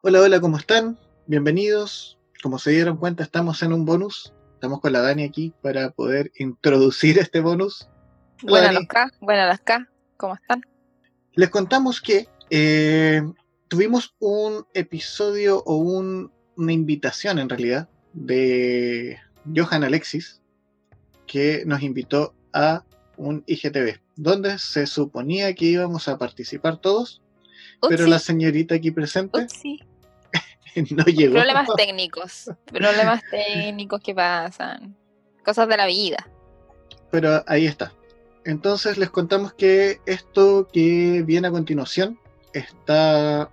Hola, hola, ¿cómo están? Bienvenidos. Como se dieron cuenta, estamos en un bonus. Estamos con la Dani aquí para poder introducir este bonus. Buenas las K, buenas las K, ¿cómo están? Les contamos que eh, tuvimos un episodio o una invitación en realidad de Johan Alexis que nos invitó a un IGTV, donde se suponía que íbamos a participar todos, pero la señorita aquí presente no llegó. Problemas técnicos, problemas técnicos que pasan, cosas de la vida. Pero ahí está. Entonces les contamos que esto que viene a continuación está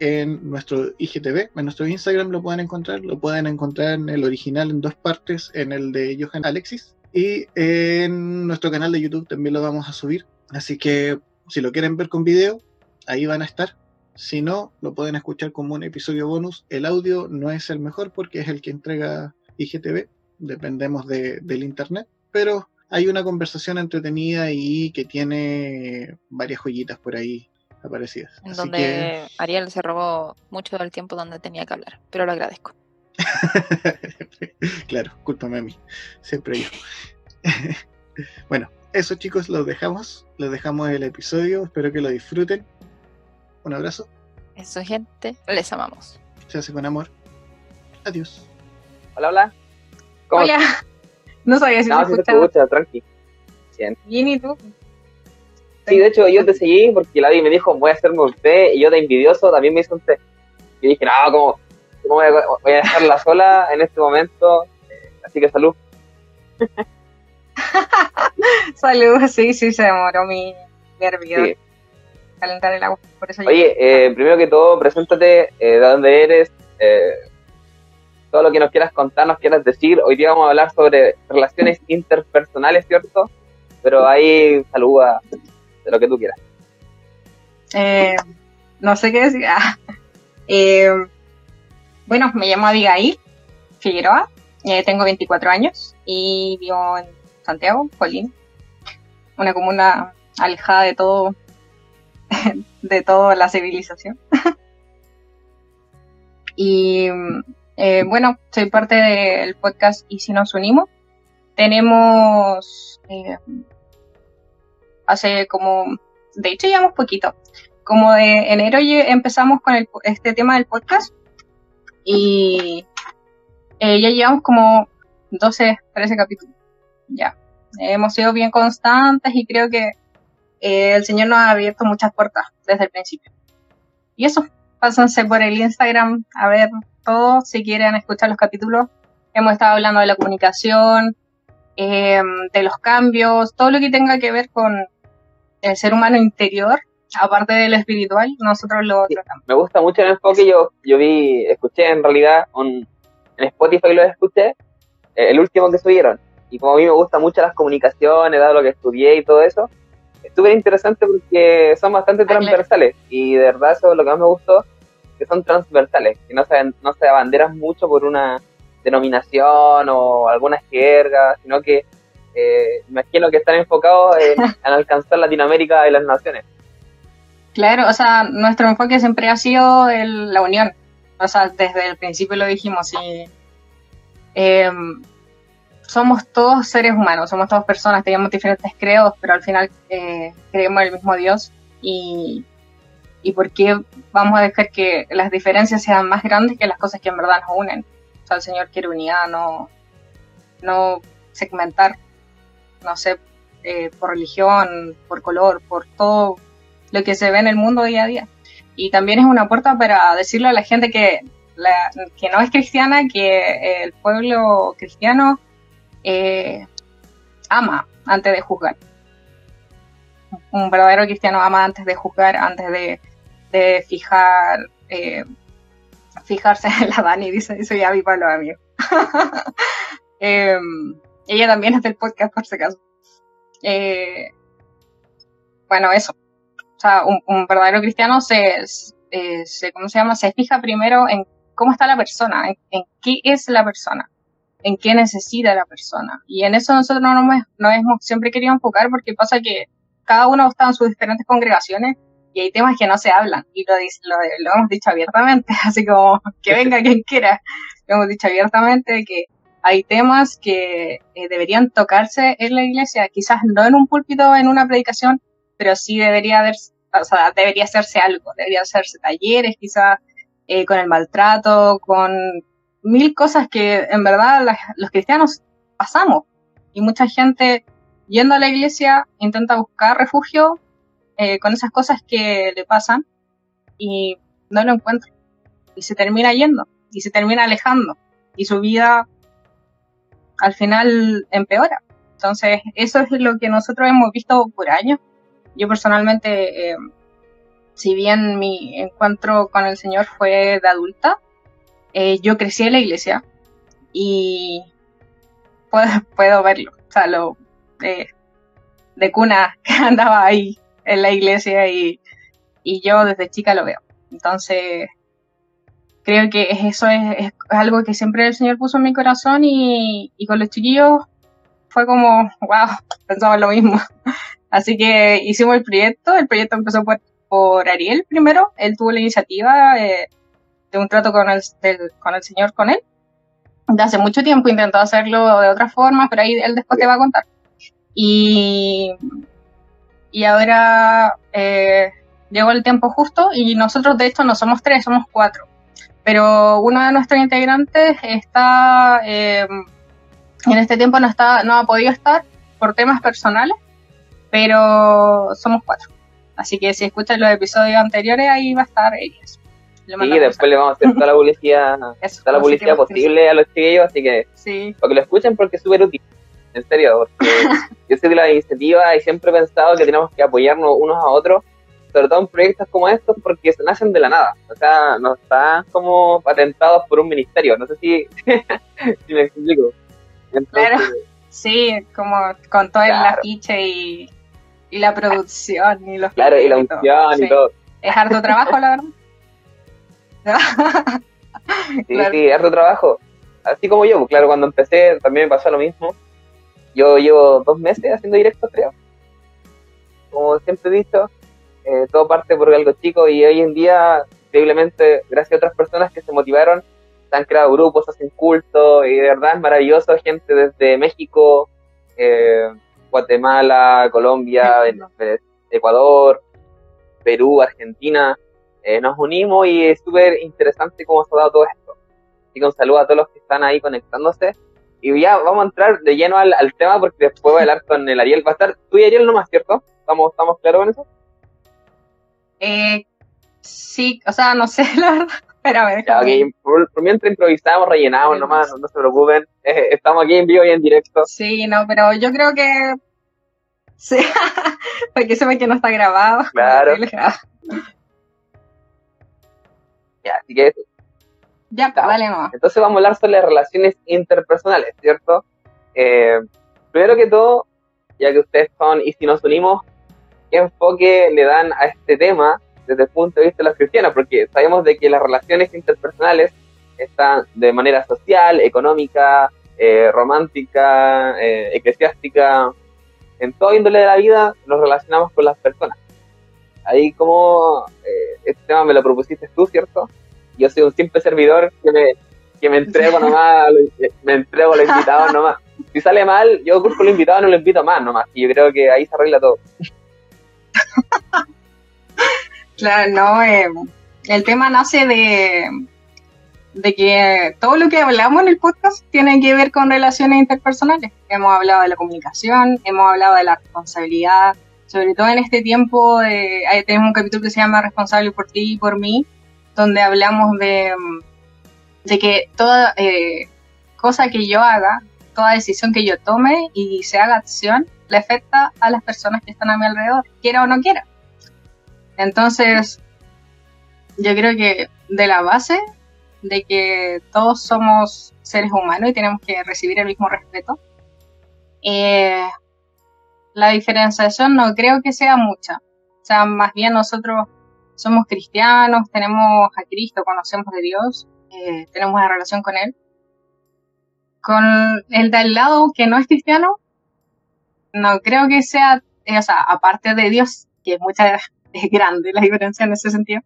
en nuestro IGTV, en nuestro Instagram lo pueden encontrar, lo pueden encontrar en el original en dos partes, en el de Johan Alexis y en nuestro canal de YouTube también lo vamos a subir. Así que si lo quieren ver con video, ahí van a estar. Si no, lo pueden escuchar como un episodio bonus. El audio no es el mejor porque es el que entrega IGTV. Dependemos del internet. Pero hay una conversación entretenida y que tiene varias joyitas por ahí aparecidas. En donde Ariel se robó mucho del tiempo donde tenía que hablar, pero lo agradezco. claro, cúlpame a mí. Siempre yo. bueno, eso chicos, los dejamos. Los dejamos el episodio. Espero que lo disfruten. Un abrazo. Eso, gente. Les amamos. Se hace con amor. Adiós. Hola, hola. Hola. No sabía si no, me escuchaba. tranqui. Bien. Bien, ¿y tú? Sí, de hecho yo te seguí porque la vi me dijo voy a hacerme un té y yo de envidioso también me hice un té. Y dije, no, como voy a, voy a dejarla sola en este momento? Así que salud. salud, sí, sí, se demoró mi, mi Calentar el agua, por eso Oye, eh, primero que todo, preséntate, eh, de dónde eres, todo lo que nos quieras contar, nos quieras decir. Hoy día vamos a hablar sobre relaciones interpersonales, ¿cierto? Pero ahí saluda de lo que tú quieras. no sé qué decir. Ah, bueno, me llamo Abigail Figueroa, eh, tengo 24 años y vivo en Santiago, Colín, una comuna alejada de todo, de toda la civilización. y eh, bueno, soy parte del podcast Y si nos unimos. Tenemos eh, hace como, de hecho llevamos poquito, como de enero empezamos con este tema del podcast y eh, ya llevamos como 12, 13 capítulos. Ya. Hemos sido bien constantes y creo que eh, el Señor nos ha abierto muchas puertas desde el principio. Y eso, pásense por el Instagram a ver todo si quieren escuchar los capítulos. Hemos estado hablando de la comunicación, eh, de los cambios, todo lo que tenga que ver con el ser humano interior aparte de lo espiritual, nosotros lo tratamos. Me gusta mucho el enfoque, yo, yo vi, escuché en realidad en Spotify lo escuché, eh, el último que subieron, y como a mí me gustan mucho las comunicaciones, dado lo que estudié y todo eso, es súper interesante porque son bastante transversales, y de verdad eso es lo que más me gustó, que son transversales, que no se, no se abanderan mucho por una denominación o alguna jerga, sino que eh, imagino que están enfocados en alcanzar Latinoamérica y las naciones. Claro, o sea, nuestro enfoque siempre ha sido la unión. O sea, desde el principio lo dijimos y em, somos todos seres humanos, somos todas personas, tenemos diferentes credos, pero al final eh, creemos en el mismo Dios y, y por qué vamos a dejar que las diferencias sean más grandes que las cosas que en verdad nos unen. O sea, el Señor quiere unidad, no, no segmentar, no sé, eh, por religión, por color, por todo lo que se ve en el mundo día a día. Y también es una puerta para decirle a la gente que, que no es cristiana, que el pueblo cristiano eh, ama antes de juzgar. Un verdadero cristiano ama antes de juzgar, antes de, fijar, eh, fijarse en la Dani, dice, los amigos. Em, ella también es del podcast, por si acaso. Eh, bueno, eso o sea, un, verdadero cristiano se, se, ¿cómo se llama? Se fija primero en cómo está la persona, en, qué es la persona, en qué necesita la persona. Y en eso nosotros no nos, hemos siempre querido enfocar porque pasa que cada uno está en sus diferentes congregaciones y hay temas que no se hablan y lo, lo, hemos dicho abiertamente, así como que venga quien quiera, lo hemos dicho abiertamente que hay temas que eh, deberían tocarse en la iglesia, quizás no en un púlpito, en una predicación, pero sí debería haber, o sea, debería hacerse algo, debería hacerse talleres, quizás eh, con el maltrato, con mil cosas que en verdad los cristianos pasamos. Y mucha gente yendo a la iglesia intenta buscar refugio eh, con esas cosas que le pasan y no lo encuentra. Y se termina yendo, y se termina alejando, y su vida al final empeora. Entonces, eso es lo que nosotros hemos visto por años. Yo personalmente eh, si bien mi encuentro con el Señor fue de adulta, eh, yo crecí en la iglesia y puedo, puedo verlo, o sea, lo de, cuna que andaba ahí en la iglesia y, yo desde chica lo veo. Entonces, creo que eso es, algo que siempre el Señor puso en mi corazón y, y con los chiquillos fue como, wow, pensaba lo mismo. Así que hicimos el proyecto, el proyecto empezó por por Ariel primero. Él tuvo la iniciativa eh, de un trato con el, con el señor, con él. De hace mucho tiempo intentó hacerlo de otra forma, pero ahí él después te va a contar. Y, y ahora eh, llegó el tiempo justo y nosotros de hecho no somos tres, somos cuatro. Pero uno de nuestros integrantes está, eh, en este tiempo no, está, no ha podido estar por temas personales, pero somos cuatro. Así que si escuchan los episodios anteriores, ahí va a estar ellos. Y después le vamos a hacer toda la publicidad, toda la publicidad posible a los chiquillos, así que sí. para que lo escuchen porque es súper útil. En serio, porque yo soy de la iniciativa y siempre he pensado que tenemos que apoyarnos unos a otros, sobre todo en proyectos como estos, porque se nacen de la nada. O sea, no están como patentados por un ministerio. No sé si, si me explico. claro, sí, como con todo el afiche y y la producción y los Claro, y la unción y, todo. Es harto trabajo, la verdad. sí, sí, harto trabajo. Así como yo, pues, claro, cuando empecé también me pasó lo mismo. Yo llevo dos meses haciendo directos, creo. Como siempre he dicho, eh, todo parte por algo chico y hoy en día, increíblemente, gracias a otras personas que se motivaron, se han creado grupos, hacen culto y de verdad es maravilloso, gente desde México, eh, Guatemala, Colombia, Ecuador, Perú, Argentina, eh, nos unimos y es súper interesante cómo se ha dado todo esto. Así que un saludo a todos los que están ahí conectándose. Y ya vamos a entrar de lleno al, tema porque después voy a hablar con el Ariel. Va a estar tú y Ariel nomás, ¿cierto? ¿Estamos, estamos claros con eso? Eh, sí, o sea, no sé, la verdad. Espérame. Ya, okay. por, mientras improvisamos, rellenamos nomás, no, se preocupen. Eh, estamos aquí en vivo y en directo. Sí, no, pero yo creo que. Sí, porque se ve que no está grabado. Claro. Ya, así que. Ya, pues, vale, no. Entonces vamos a hablar sobre las relaciones interpersonales, ¿cierto? Eh, primero que todo, ya que ustedes son, y si nos unimos, ¿qué enfoque le dan a este tema desde el punto de vista de los cristianos, porque sabemos de que las relaciones interpersonales están de manera social, económica, eh, romántica, eh, eclesiástica, en todo índole de la vida nos relacionamos con las personas. Ahí como eh, este tema me lo propusiste tú, ¿cierto? Yo soy un simple servidor que me, que me entrego nomás, me entrego a los invitados nomás. Si sale mal, yo culpo a los invitados, no lo invito más nomás. Y yo creo que ahí se arregla todo. Claro, no, eh, el tema nace de, de que todo lo que hablamos en el podcast tiene que ver con relaciones interpersonales. Hemos hablado de la comunicación, hemos hablado de la responsabilidad, sobre todo en este tiempo, de, tenemos un capítulo que se llama Responsable por ti y por mí, donde hablamos de, de que toda eh, cosa que yo haga, toda decisión que yo tome y se haga acción, le afecta a las personas que están a mi alrededor, quiera o no quiera. Entonces, yo creo que de la base de que todos somos seres humanos y tenemos que recibir el mismo respeto, eh, la diferenciación no creo que sea mucha. O sea, más bien nosotros somos cristianos, tenemos a Cristo, conocemos de Dios, eh, tenemos una relación con Él. Con el de al lado que no es cristiano, no creo que sea, eh, o sea, aparte de Dios, que muchas es grande la diferencia en ese sentido.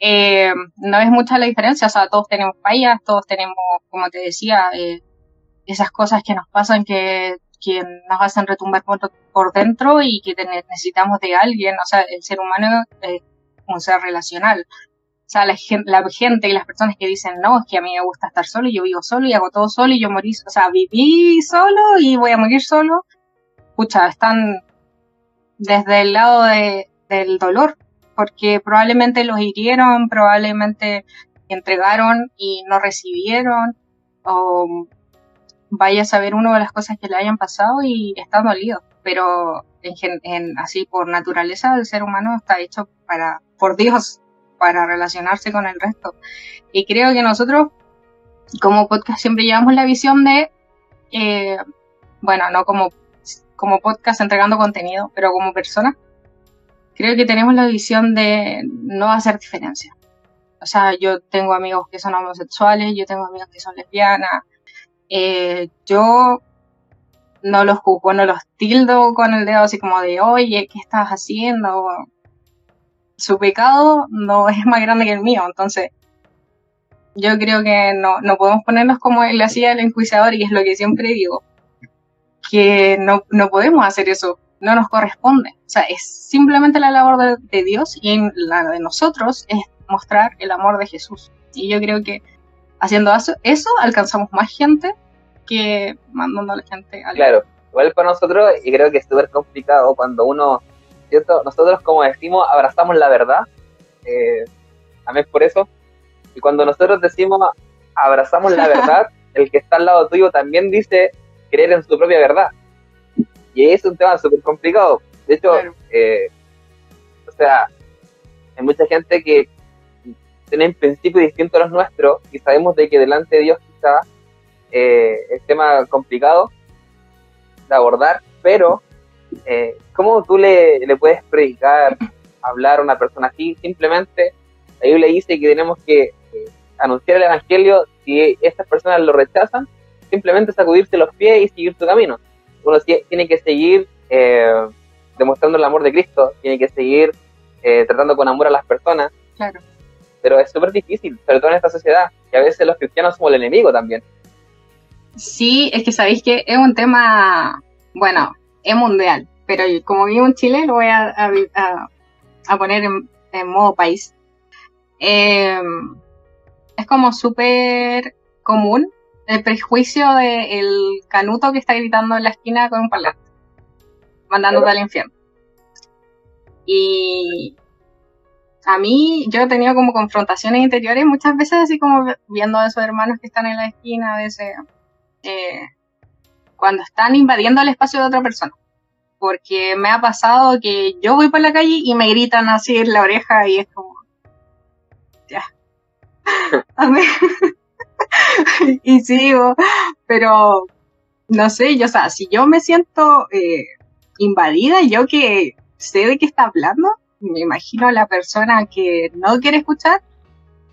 Eh, no es mucha la diferencia, o sea, todos tenemos fallas, todos tenemos, como te decía, esas cosas que nos pasan que, que nos hacen retumbar por, por, dentro y que necesitamos de alguien, o sea, el ser humano es un ser relacional. O sea, la, la, gente y las personas que dicen, no, es que a mí me gusta estar solo y yo vivo solo y hago todo solo y yo morí, o sea, viví solo y voy a morir solo, pucha, están desde el lado de, del dolor, porque probablemente los hirieron, probablemente entregaron y no recibieron, o vaya a saber uno de las cosas que le hayan pasado y está dolido. Pero en, así por naturaleza el ser humano está hecho para, por Dios, para relacionarse con el resto. Y creo que nosotros, como podcast, siempre llevamos la visión de, eh, bueno, no como, como podcast entregando contenido, pero como persona, creo que tenemos la visión de no hacer diferencia. O sea, yo tengo amigos que son homosexuales, yo tengo amigos que son lesbianas. Eh, yo no los juzgo, no los tildo con el dedo así como de, oye, ¿qué estás haciendo? Su pecado no es más grande que el mío, entonces yo creo que no, no podemos ponernos como él hacía el enjuiciador y es lo que siempre digo, que no, no podemos hacer eso no nos corresponde. O sea, es simplemente la labor de, Dios y la de nosotros es mostrar el amor de Jesús. Y yo creo que haciendo eso, alcanzamos más gente que mandando a la gente al... Claro, igual para nosotros, y creo que es súper complicado cuando uno, ¿cierto? Nosotros, como decimos, abrazamos la verdad. Eh, amén por eso. Y cuando nosotros decimos abrazamos la verdad, el que está al lado tuyo también dice creer en su propia verdad. Y es un tema súper complicado. De hecho, eh, o sea, hay mucha gente que tiene principios distintos a los nuestros y sabemos de que delante de Dios quizá eh, es tema complicado de abordar, pero eh, ¿cómo tú le, le, puedes predicar, hablar a una persona así? Simplemente la Biblia dice que tenemos que eh, anunciar el Evangelio, si estas personas lo rechazan, simplemente sacudirse los pies y seguir su camino uno tiene que seguir eh, demostrando el amor de Cristo, tiene que seguir eh, tratando con amor a las personas. Claro. Pero es súper difícil, sobre todo en esta sociedad, que a veces los cristianos somos el enemigo también. Sí, es que sabéis que es un tema, bueno, es mundial, pero como vivo en Chile, lo voy a, a, poner en, modo país. Em, es como súper común el prejuicio del canuto que está gritando en la esquina con un parlante, mandándote al infierno. Y a mí, yo he tenido como confrontaciones interiores muchas veces, así como viendo a esos hermanos que están en la esquina, a veces, eh, cuando están invadiendo el espacio de otra persona. Porque me ha pasado que yo voy por la calle y me gritan así en la oreja y es como, ya. y sigo, pero no sé, yo, o sea, si yo me siento eh, invadida, yo que sé de qué está hablando, me imagino la persona que no quiere escuchar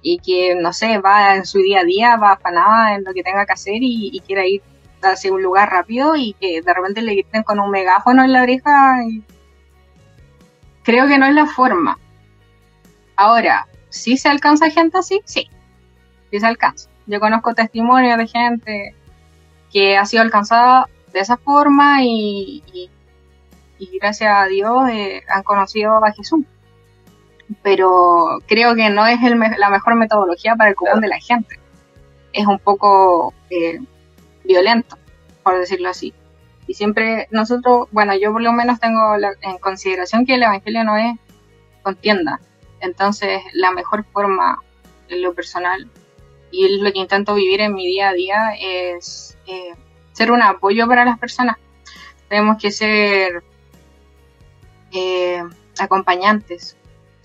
y que, no sé, va en su día a día, va afanada en lo que tenga que hacer y, quiere ir hacia un lugar rápido y que de repente le griten con un megáfono en la oreja. Creo que no es la forma. Ahora, si se alcanza gente así? Sí, sí se alcanza. Yo conozco testimonios de gente que ha sido alcanzada de esa forma y, gracias a Dios eh, han conocido a Jesús. Pero creo que no es la mejor metodología para el común de la gente. Es un poco eh, violento, por decirlo así. Y siempre nosotros, bueno, yo por lo menos tengo en consideración que el Evangelio no es contienda. Entonces, la mejor forma, en lo personal, y es lo que intento vivir en mi día a día, es eh, ser un apoyo para las personas. Tenemos que ser eh, acompañantes,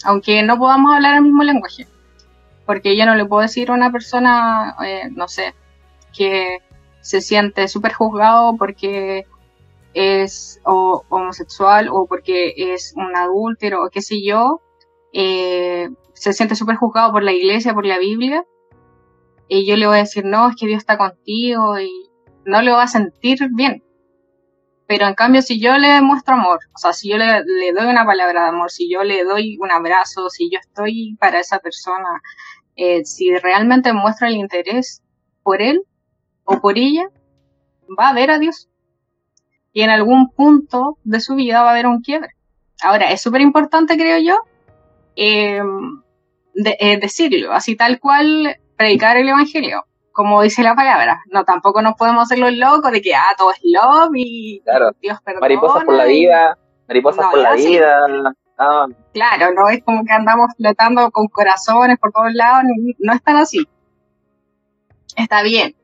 aunque no podamos hablar el mismo lenguaje, porque yo no le puedo decir a una persona, eh, no sé, que se siente súper juzgado porque es homosexual o porque es un adúltero o qué sé yo, se siente súper juzgado por la iglesia, por la Biblia, y yo le voy a decir, no, es que Dios está contigo y no le va a sentir bien. Pero en cambio, si yo le muestro amor, o sea, si yo le, doy una palabra de amor, si yo le doy un abrazo, si yo estoy para esa persona, eh, si realmente muestro el interés por él o por ella, va a ver a Dios. Y en algún punto de su vida va a haber un quiebre. Ahora, es súper importante, creo yo, eh, eh, decirlo, así tal cual predicar el Evangelio como dice la palabra, no tampoco nos podemos hacer los locos de que ah, todo es love y Dios perdona. Mariposas por la vida, mariposas por la vida. Claro, no es como que andamos flotando con corazones por todos lados, no es tan así. Está bien,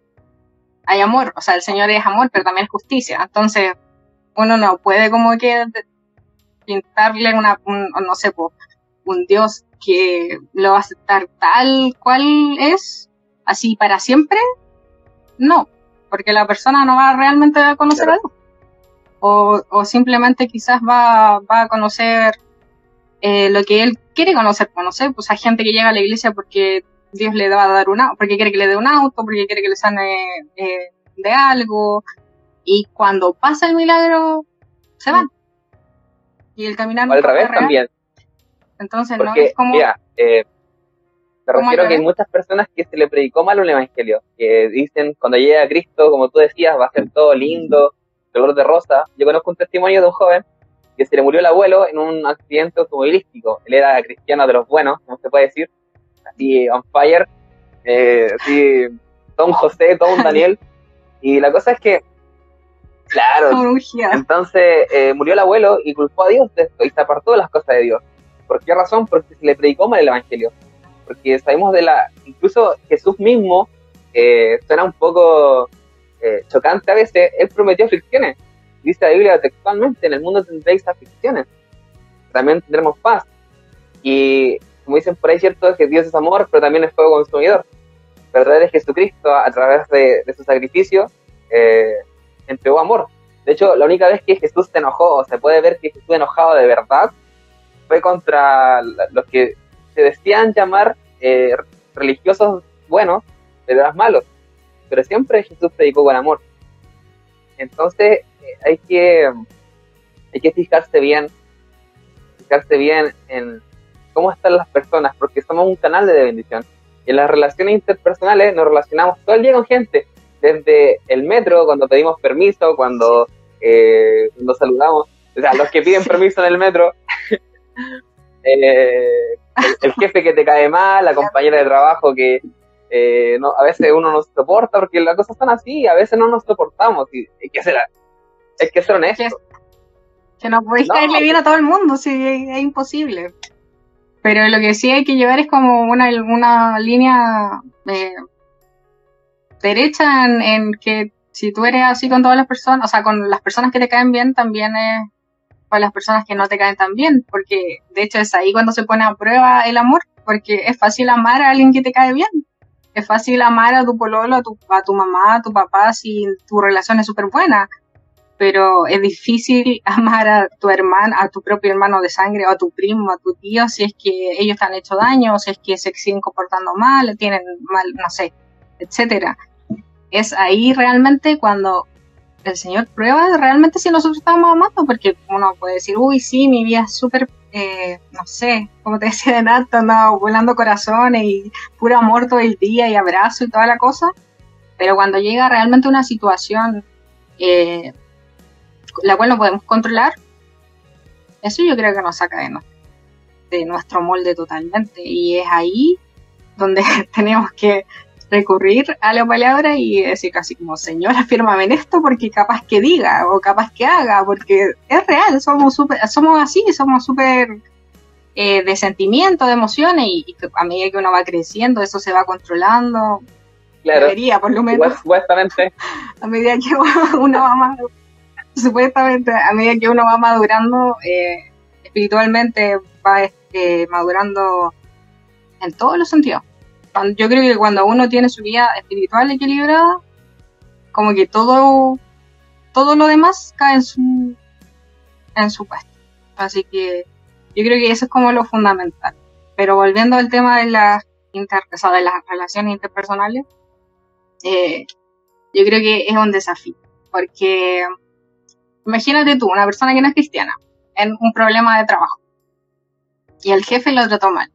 hay amor, o sea, el Señor es amor, pero también es justicia. Entonces, uno no puede como que pintarle una, un, no sé, un Dios que lo va a aceptar tal cual es, así para siempre, no, porque la persona no va realmente a conocer a Dios. O, o, simplemente quizás va, va a conocer eh, lo que él quiere conocer, conocer, pues hay gente que llega a la iglesia porque Dios le va a dar una, porque quiere que le dé un auto, porque quiere que le sane eh, de algo, y cuando pasa el milagro, se van. Y el caminar no al revés también. Entonces no es como... eh, me refiero que hay muchas personas que se le predicó mal un evangelio, que dicen cuando llegue a Cristo, como tú decías, va a ser todo lindo, color de rosa. Yo conozco un testimonio de un joven que se le murió el abuelo en un accidente automovilístico. Él era cristiano de los buenos, como se puede decir, así on fire, eh, así todo un José, todo un Daniel. Y la cosa es que, claro, entonces eh, murió el abuelo y culpó a Dios de esto y se apartó de las cosas de Dios. ¿Por qué razón? Porque se le predicó mal el evangelio porque sabemos de la, incluso Jesús mismo eh, suena un poco eh, chocante a veces, él prometió aflicciones, dice la Biblia textualmente, en el mundo tendréis aflicciones, también tendremos paz, y como dicen por ahí, cierto, que Dios es amor, pero también es fuego consumidor, pero a través de Jesucristo, a través de, su sacrificio, eh, entregó amor. De hecho, la única vez que Jesús se enojó, o se puede ver que Jesús enojado de verdad, fue contra los que se decían llamar eh, religiosos buenos, pero eras malos. Pero siempre Jesús predicó con amor. Entonces eh, hay que hay que fijarse bien, fijarse bien en cómo están las personas, porque somos un canal de bendición. Y en las relaciones interpersonales nos relacionamos todo el día con gente, desde el metro, cuando pedimos permiso, cuando eh, nos saludamos, o sea, los que piden permiso en el metro, eh, el, jefe que te cae mal, la compañera de trabajo que eh, no, a veces uno no soporta, porque las cosas son así, a veces no nos soportamos, y hay que ser, hay que ser honesto. Que, no podéis caerle bien a todo el mundo, sí, es, imposible. Pero lo que sí hay que llevar es como una, una línea eh, derecha en, en que si tú eres así con todas las personas, o sea, con las personas que te caen bien, también es para las personas que no te caen tan bien, porque de hecho es ahí cuando se pone a prueba el amor, porque es fácil amar a alguien que te cae bien. Es fácil amar a tu pololo, a tu, a tu mamá, a tu papá si tu relación es súper buena, pero es difícil amar a tu hermano, a tu propio hermano de sangre, o a tu primo, a tu tío, si es que ellos te han hecho daño, si es que se siguen comportando mal, tienen mal, no sé, etcétera. Es ahí realmente cuando el Señor prueba realmente si nosotros estamos amando, porque uno puede decir, uy, sí, mi vida es súper, eh, no sé, como te decía de nada, andaba volando corazones y puro amor todo el día y abrazo y toda la cosa, pero cuando llega realmente una situación eh, la cual no podemos controlar, eso yo creo que nos saca de, de nuestro molde totalmente. Y es ahí donde tenemos que recurrir a la palabra y decir casi como, señora, fírmame en esto porque capaz que diga o capaz que haga, porque es real, somos super, somos así, somos súper eh, de sentimiento, de emociones y, a medida que uno va creciendo eso se va controlando. Claro. Debería, por lo menos. Supuestamente. A medida que uno va más, supuestamente, a medida que uno va madurando, eh, espiritualmente va eh, madurando en todos los sentidos yo creo que cuando uno tiene su vida espiritual equilibrada, como que todo, todo lo demás cae en su, en su puesto. Así que yo creo que eso es como lo fundamental. Pero volviendo al tema de las, inter, de las relaciones interpersonales, eh, yo creo que es un desafío, porque imagínate tú, una persona que no es cristiana, en un problema de trabajo, y el jefe lo trató mal,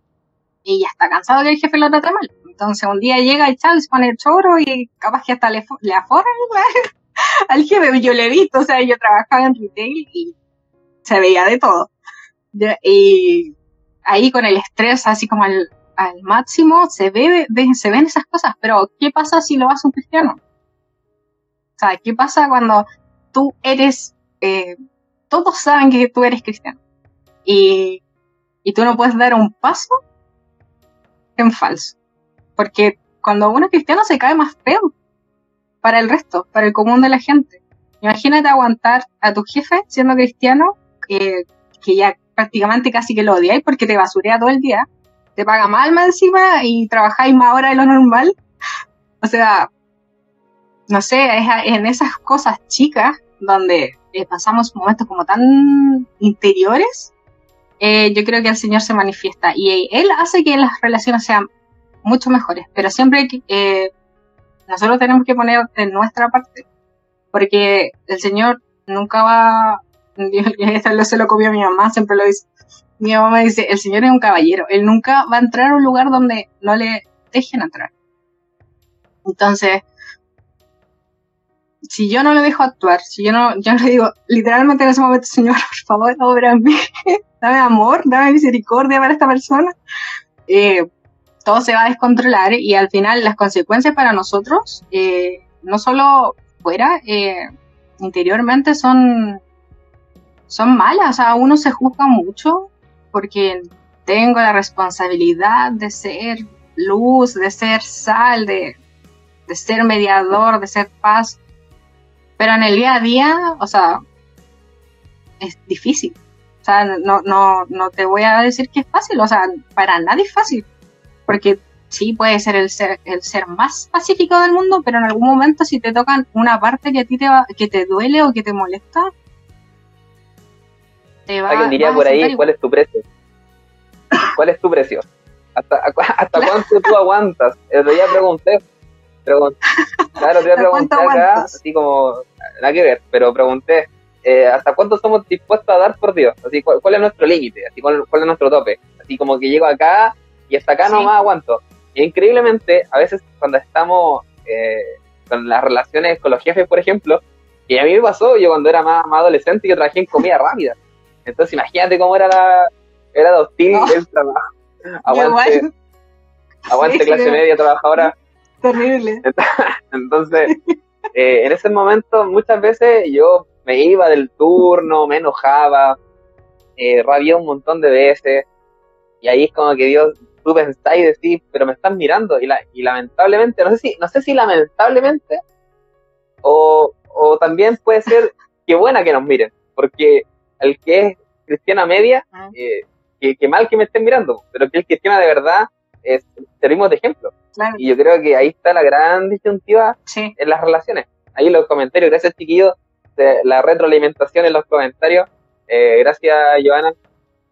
y ya está cansado que el jefe lo trate mal. Entonces un día llega el chavo, se pone el choro y capaz que hasta le, le al jefe. Yo le he visto, o sea, yo trabajaba en retail y se veía de todo. Y ahí con el estrés así como al, al máximo se se ven esas cosas, pero ¿qué pasa si lo hace un cristiano? ¿qué pasa cuando tú eres, eh, todos saben que tú eres cristiano y, y tú no puedes dar un paso en falso? Porque cuando uno es cristiano se cae más feo para el resto, para el común de la gente. Imagínate aguantar a tu jefe siendo cristiano, que ya prácticamente casi que lo odiáis porque te basurea todo el día, te paga mal más encima y trabajáis más horas de lo normal. O sea, no sé, es en esas cosas chicas donde eh, pasamos momentos como tan interiores, eh, yo creo que el Señor se manifiesta y Él hace que las relaciones sean mucho mejores, pero siempre eh, nosotros tenemos que poner en nuestra parte, porque el Señor nunca va, esto se lo comió mi mamá, siempre lo dice, mi mamá dice, el Señor es un caballero, Él nunca va a entrar a un lugar donde no le dejen entrar. Entonces, si yo no lo dejo actuar, si yo no, yo le digo literalmente en ese momento, Señor, por favor, obra en mí, dame amor, dame misericordia para esta persona, eh, todo se va a descontrolar y al final las consecuencias para nosotros, eh, no solo fuera, eh, interiormente son, son malas. O sea, uno se juzga mucho porque tengo la responsabilidad de ser luz, de ser sal, de, de ser mediador, de ser paz. Pero en el día a día, o sea, es difícil. O sea, no, no, no te voy a decir que es fácil, o sea, para nadie es fácil porque sí puede ser el ser el ser más pacífico del mundo, pero en algún momento si te tocan una parte que a ti te va, que te duele o que te molesta, te va Alguien diría por ahí, ¿cuál es tu precio? ¿Cuál es tu precio? ¿Hasta, hasta cuánto tú aguantas? El otro día pregunté, pregunté claro, te preguntar acá, así como, nada que ver, pero pregunté, eh, ¿hasta cuánto somos dispuestos a dar por Dios? Así, ¿cuál, es nuestro límite? Así, ¿cuál, ¿cuál, es nuestro tope? Así como que llego acá y hasta acá no más aguanto. Y increíblemente, a veces cuando estamos eh, con las relaciones con los jefes, por ejemplo, que a mí me pasó, yo cuando era más, adolescente, yo trabajé en comida rápida. Entonces imagínate cómo era la era de hostil el trabajo. Aguante, aguante clase media trabajadora. Terrible. Entonces, eh, en ese momento muchas veces yo me iba del turno, me enojaba, eh, un montón de veces. Y ahí es como que Dios tú pensáis y decís, pero me están mirando, y, la, y lamentablemente, no sé si, no sé si lamentablemente, o, o también puede ser que buena que nos miren, porque el que es cristiana media, ah. eh, que, mal que me estén mirando, pero que es cristiana de verdad, es, servimos de ejemplo. Y yo creo que ahí está la gran disyuntiva en las relaciones. Ahí en los comentarios, gracias chiquillos, de la retroalimentación en los comentarios. Eh, gracias, Joana,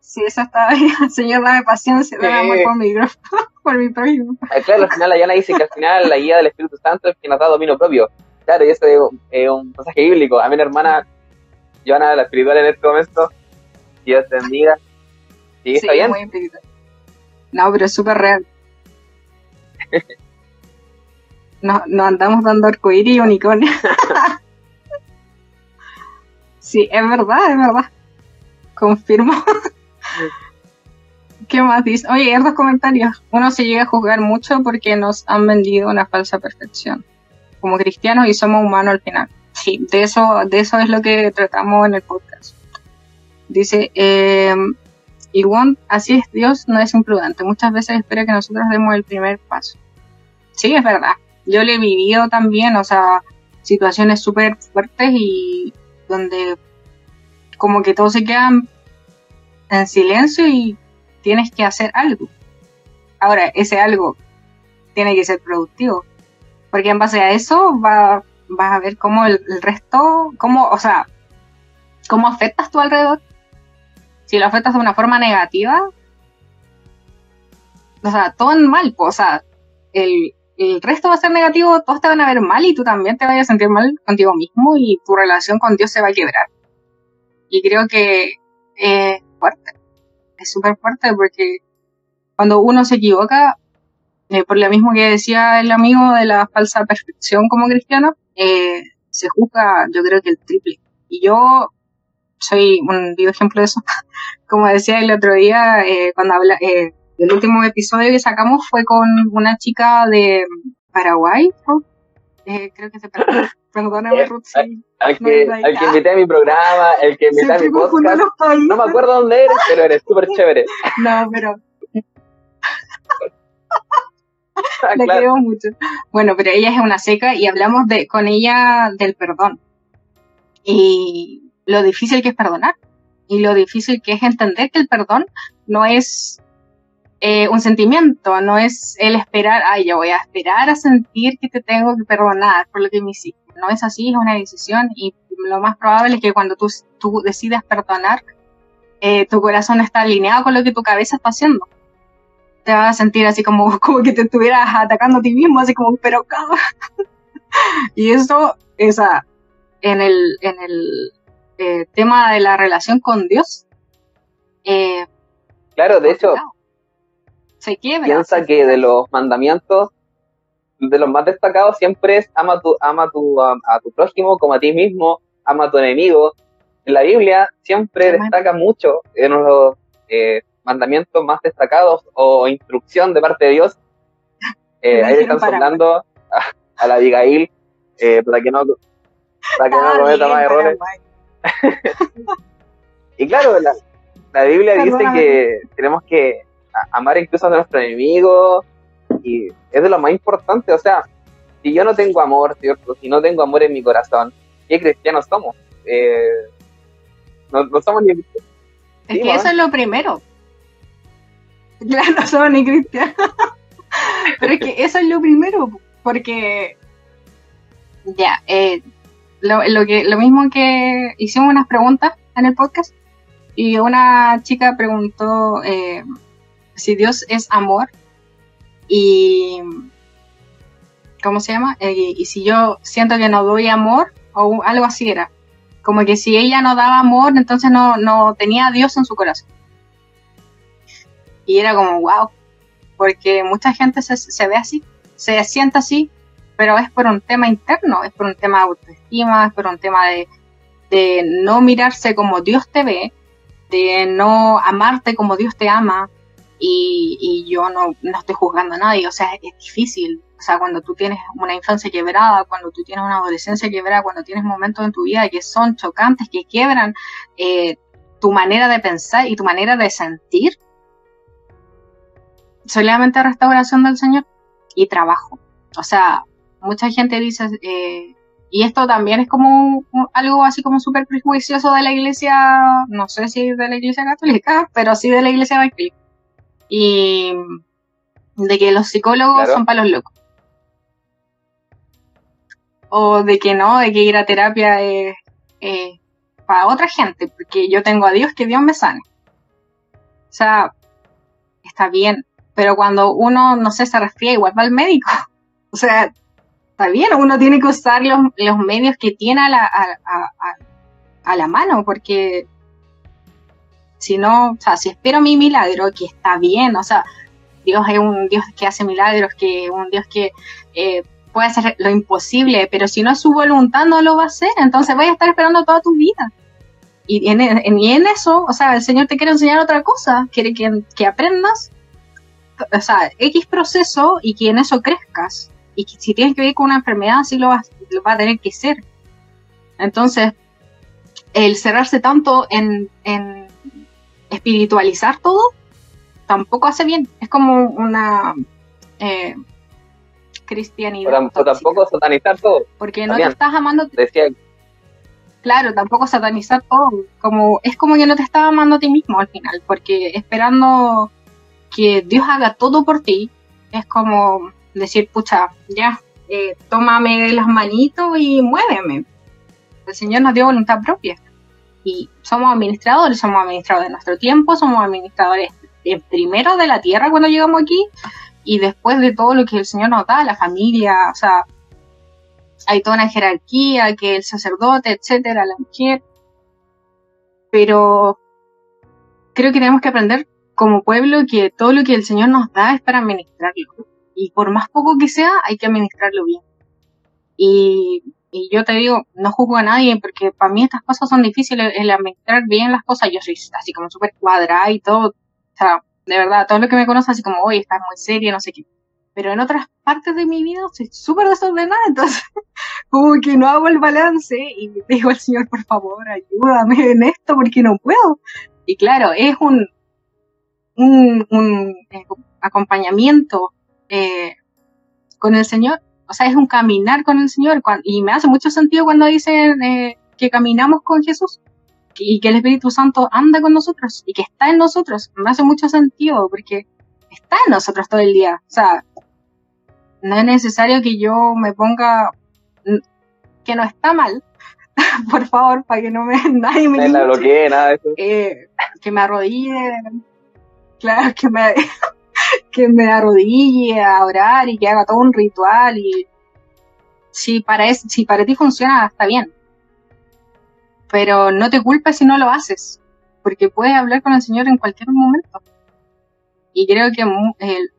Sí, eso está bien. Señor, dame paciencia, dame amor por mi, por mi prójimo. Ah, claro, al final Ayana dice que al final la guía del Espíritu Santo es quien nos da dominio propio. Claro, y eso es un pasaje bíblico. A mi hermana Joana, la espiritual en este momento, Dios te bendiga. ¿Sí, está bien? muy No, pero es súper real. Nos, nos andamos dando arcoíris y unicornio. Sí, es verdad, es verdad. Confirmo. ¿Qué más dice? Oye, hay dos comentarios. Uno se llega a juzgar mucho porque nos han vendido una falsa perfección. Como cristianos y somos humanos al final. Sí, de eso, de eso es lo que tratamos en el podcast. Dice, eh, igual así es Dios, no es imprudente. Muchas veces espera que nosotros demos el primer paso. Sí, es verdad. Yo le he vivido también, o sea, situaciones súper fuertes y donde como que todos se quedan en silencio y tienes que hacer algo. Ahora, ese algo tiene que ser productivo, porque en base a eso va, vas a ver cómo el, resto, cómo, o sea, cómo afectas tu alrededor. Si lo afectas de una forma negativa, o sea, todo en mal, o sea, el, el resto va a ser negativo, todos te van a ver mal y tú también te vas a sentir mal contigo mismo y tu relación con Dios se va a quebrar. Y creo que es fuerte, es súper fuerte porque cuando uno se equivoca, eh, por lo mismo que decía el amigo de la falsa perfección como cristiano, eh, se juzga yo creo que el triple. Y yo soy un vivo ejemplo de eso. como decía el otro día, eh, cuando habla, eh, el último episodio que sacamos fue con una chica de Paraguay, eh, creo que se Paraguay. Perdóname, Ruth. sí. Al que, no, al que ya. invité a mi programa, el que invité a mi podcast. No me acuerdo dónde eres, pero eres súper chévere. No, pero Ah, la claro. queremos mucho. Bueno, pero ella es una seca y hablamos de, con ella del perdón. Y lo difícil que es perdonar. Y lo difícil que es entender que el perdón no es eh, un sentimiento, no es el esperar, ay, yo voy a esperar a sentir que te tengo que perdonar por lo que me hiciste. No es así, es una decisión y lo más probable es que cuando tú, tú decidas perdonar, eh, tu corazón está alineado con lo que tu cabeza está haciendo te vas a sentir así como, como que te estuvieras atacando a ti mismo, así como, pero cabrón. y eso, esa, en el, en el eh, tema de la relación con Dios, eh, Claro, de hecho, se quiebra. piensa que de los mandamientos, de los más destacados siempre es ama, tu, ama tu, a, a tu prójimo como a ti mismo, ama a tu enemigo. En la Biblia siempre destaca mucho en los eh, mandamientos más destacados o instrucción de parte de Dios. Eh, ahí están soldando a, a la Abigail eh, para que no para que no cometa más errores. Y claro, la, la Biblia dice Perdóname. que tenemos que a- amar incluso a nuestro enemigo y es de lo más importante. O sea, si yo no tengo amor, ¿cierto? Si no tengo amor en mi corazón, ¿qué cristianos somos? Eh, no, no somos ni... Es Sí, que eso es lo primero. Claro, no somos ni cristianos. Pero es que eso es lo primero, porque ya, eh, lo, lo que, lo mismo que hicimos unas preguntas en el podcast y una chica preguntó eh, si Dios es amor y ¿cómo se llama? Eh, y si yo siento que no doy amor o algo así era. Como que si ella no daba amor, entonces no, no tenía a Dios en su corazón. Y era como, wow, porque mucha gente se, se ve así, se siente así, pero es por un tema interno, es por un tema de autoestima, es por un tema de, de no mirarse como Dios te ve, de no amarte como Dios te ama, y, yo no, no estoy juzgando a nadie, o sea, es difícil, o sea, cuando tú tienes una infancia quebrada, cuando tú tienes una adolescencia quebrada, cuando tienes momentos en tu vida que son chocantes, que quiebran eh, tu manera de pensar y tu manera de sentir, solamente restauración del Señor y trabajo. O sea, mucha gente dice, eh, y esto también es como algo así como súper prejuicioso de la iglesia, no sé si de la iglesia católica, pero sí de la iglesia evangélica. Y de que los psicólogos Claro. son para los locos. O de que no, de que ir a terapia es es para otra gente, porque yo tengo a Dios, que Dios me sane. O sea, está bien, pero cuando uno, no sé, se resfría, igual va al médico. O sea, está bien, uno tiene que usar los, los medios que tiene a la, a- a- a la mano, porque si no, o sea, si espero mi milagro, que está bien, o sea, Dios es un Dios que hace milagros, que un Dios que eh, puede hacer lo imposible, pero si no es su voluntad, no lo va a hacer, entonces vas a estar esperando toda tu vida. Y en, eso, o sea, el Señor te quiere enseñar otra cosa, quiere que, que aprendas, o sea, X proceso y que en eso crezcas. Y que si tienes que vivir con una enfermedad, así lo vas, lo va a tener que ser. Entonces, el cerrarse tanto en, en espiritualizar todo, tampoco hace bien. Es como una eh, cristianidad. tóxica, tampoco satanizar todo. porque no te estás amando Decía, claro, tampoco satanizar todo, como es como que no te estás amando a ti mismo al final, porque esperando que Dios haga todo por ti, es como decir, pucha, ya, eh, tómame las manitos y muéveme. El Señor nos dio voluntad propia y somos administradores, somos administradores de nuestro tiempo, somos administradores eh, primero de la tierra cuando llegamos aquí y después de todo lo que el Señor nos da, la familia, o sea, hay toda una jerarquía, que el sacerdote, etcétera, la mujer. pero creo que tenemos que aprender como pueblo que todo lo que el Señor nos da es para administrarlo. Y por más poco que sea, hay que administrarlo bien. Y, yo te digo, no juzgo a nadie porque para mí estas cosas son difíciles, el administrar bien las cosas. Yo soy así como súper cuadrada y todo. O sea, de verdad, todo lo que me conoce así como, oye, estás muy seria, no sé qué. Pero en otras partes de mi vida soy súper desordenada, entonces como que no hago el balance y digo al Señor, por favor, ayúdame en esto porque no puedo. Y claro, es un, un, un eh, acompañamiento eh, con el Señor, o sea, es un caminar con el Señor, y me hace mucho sentido cuando dicen eh, que caminamos con Jesús y que el Espíritu Santo anda con nosotros y que está en nosotros, me hace mucho sentido porque está en nosotros todo el día, o sea, no es necesario que yo me ponga que no está mal, por favor, para que no me nadie me bloquee, nada de eso. Eh, que me arrodille, claro, que me que me arrodille a orar y que haga todo un ritual y si para si para ti funciona está bien. Pero no te culpes si no lo haces, porque puedes hablar con el Señor en cualquier momento. Y creo que el,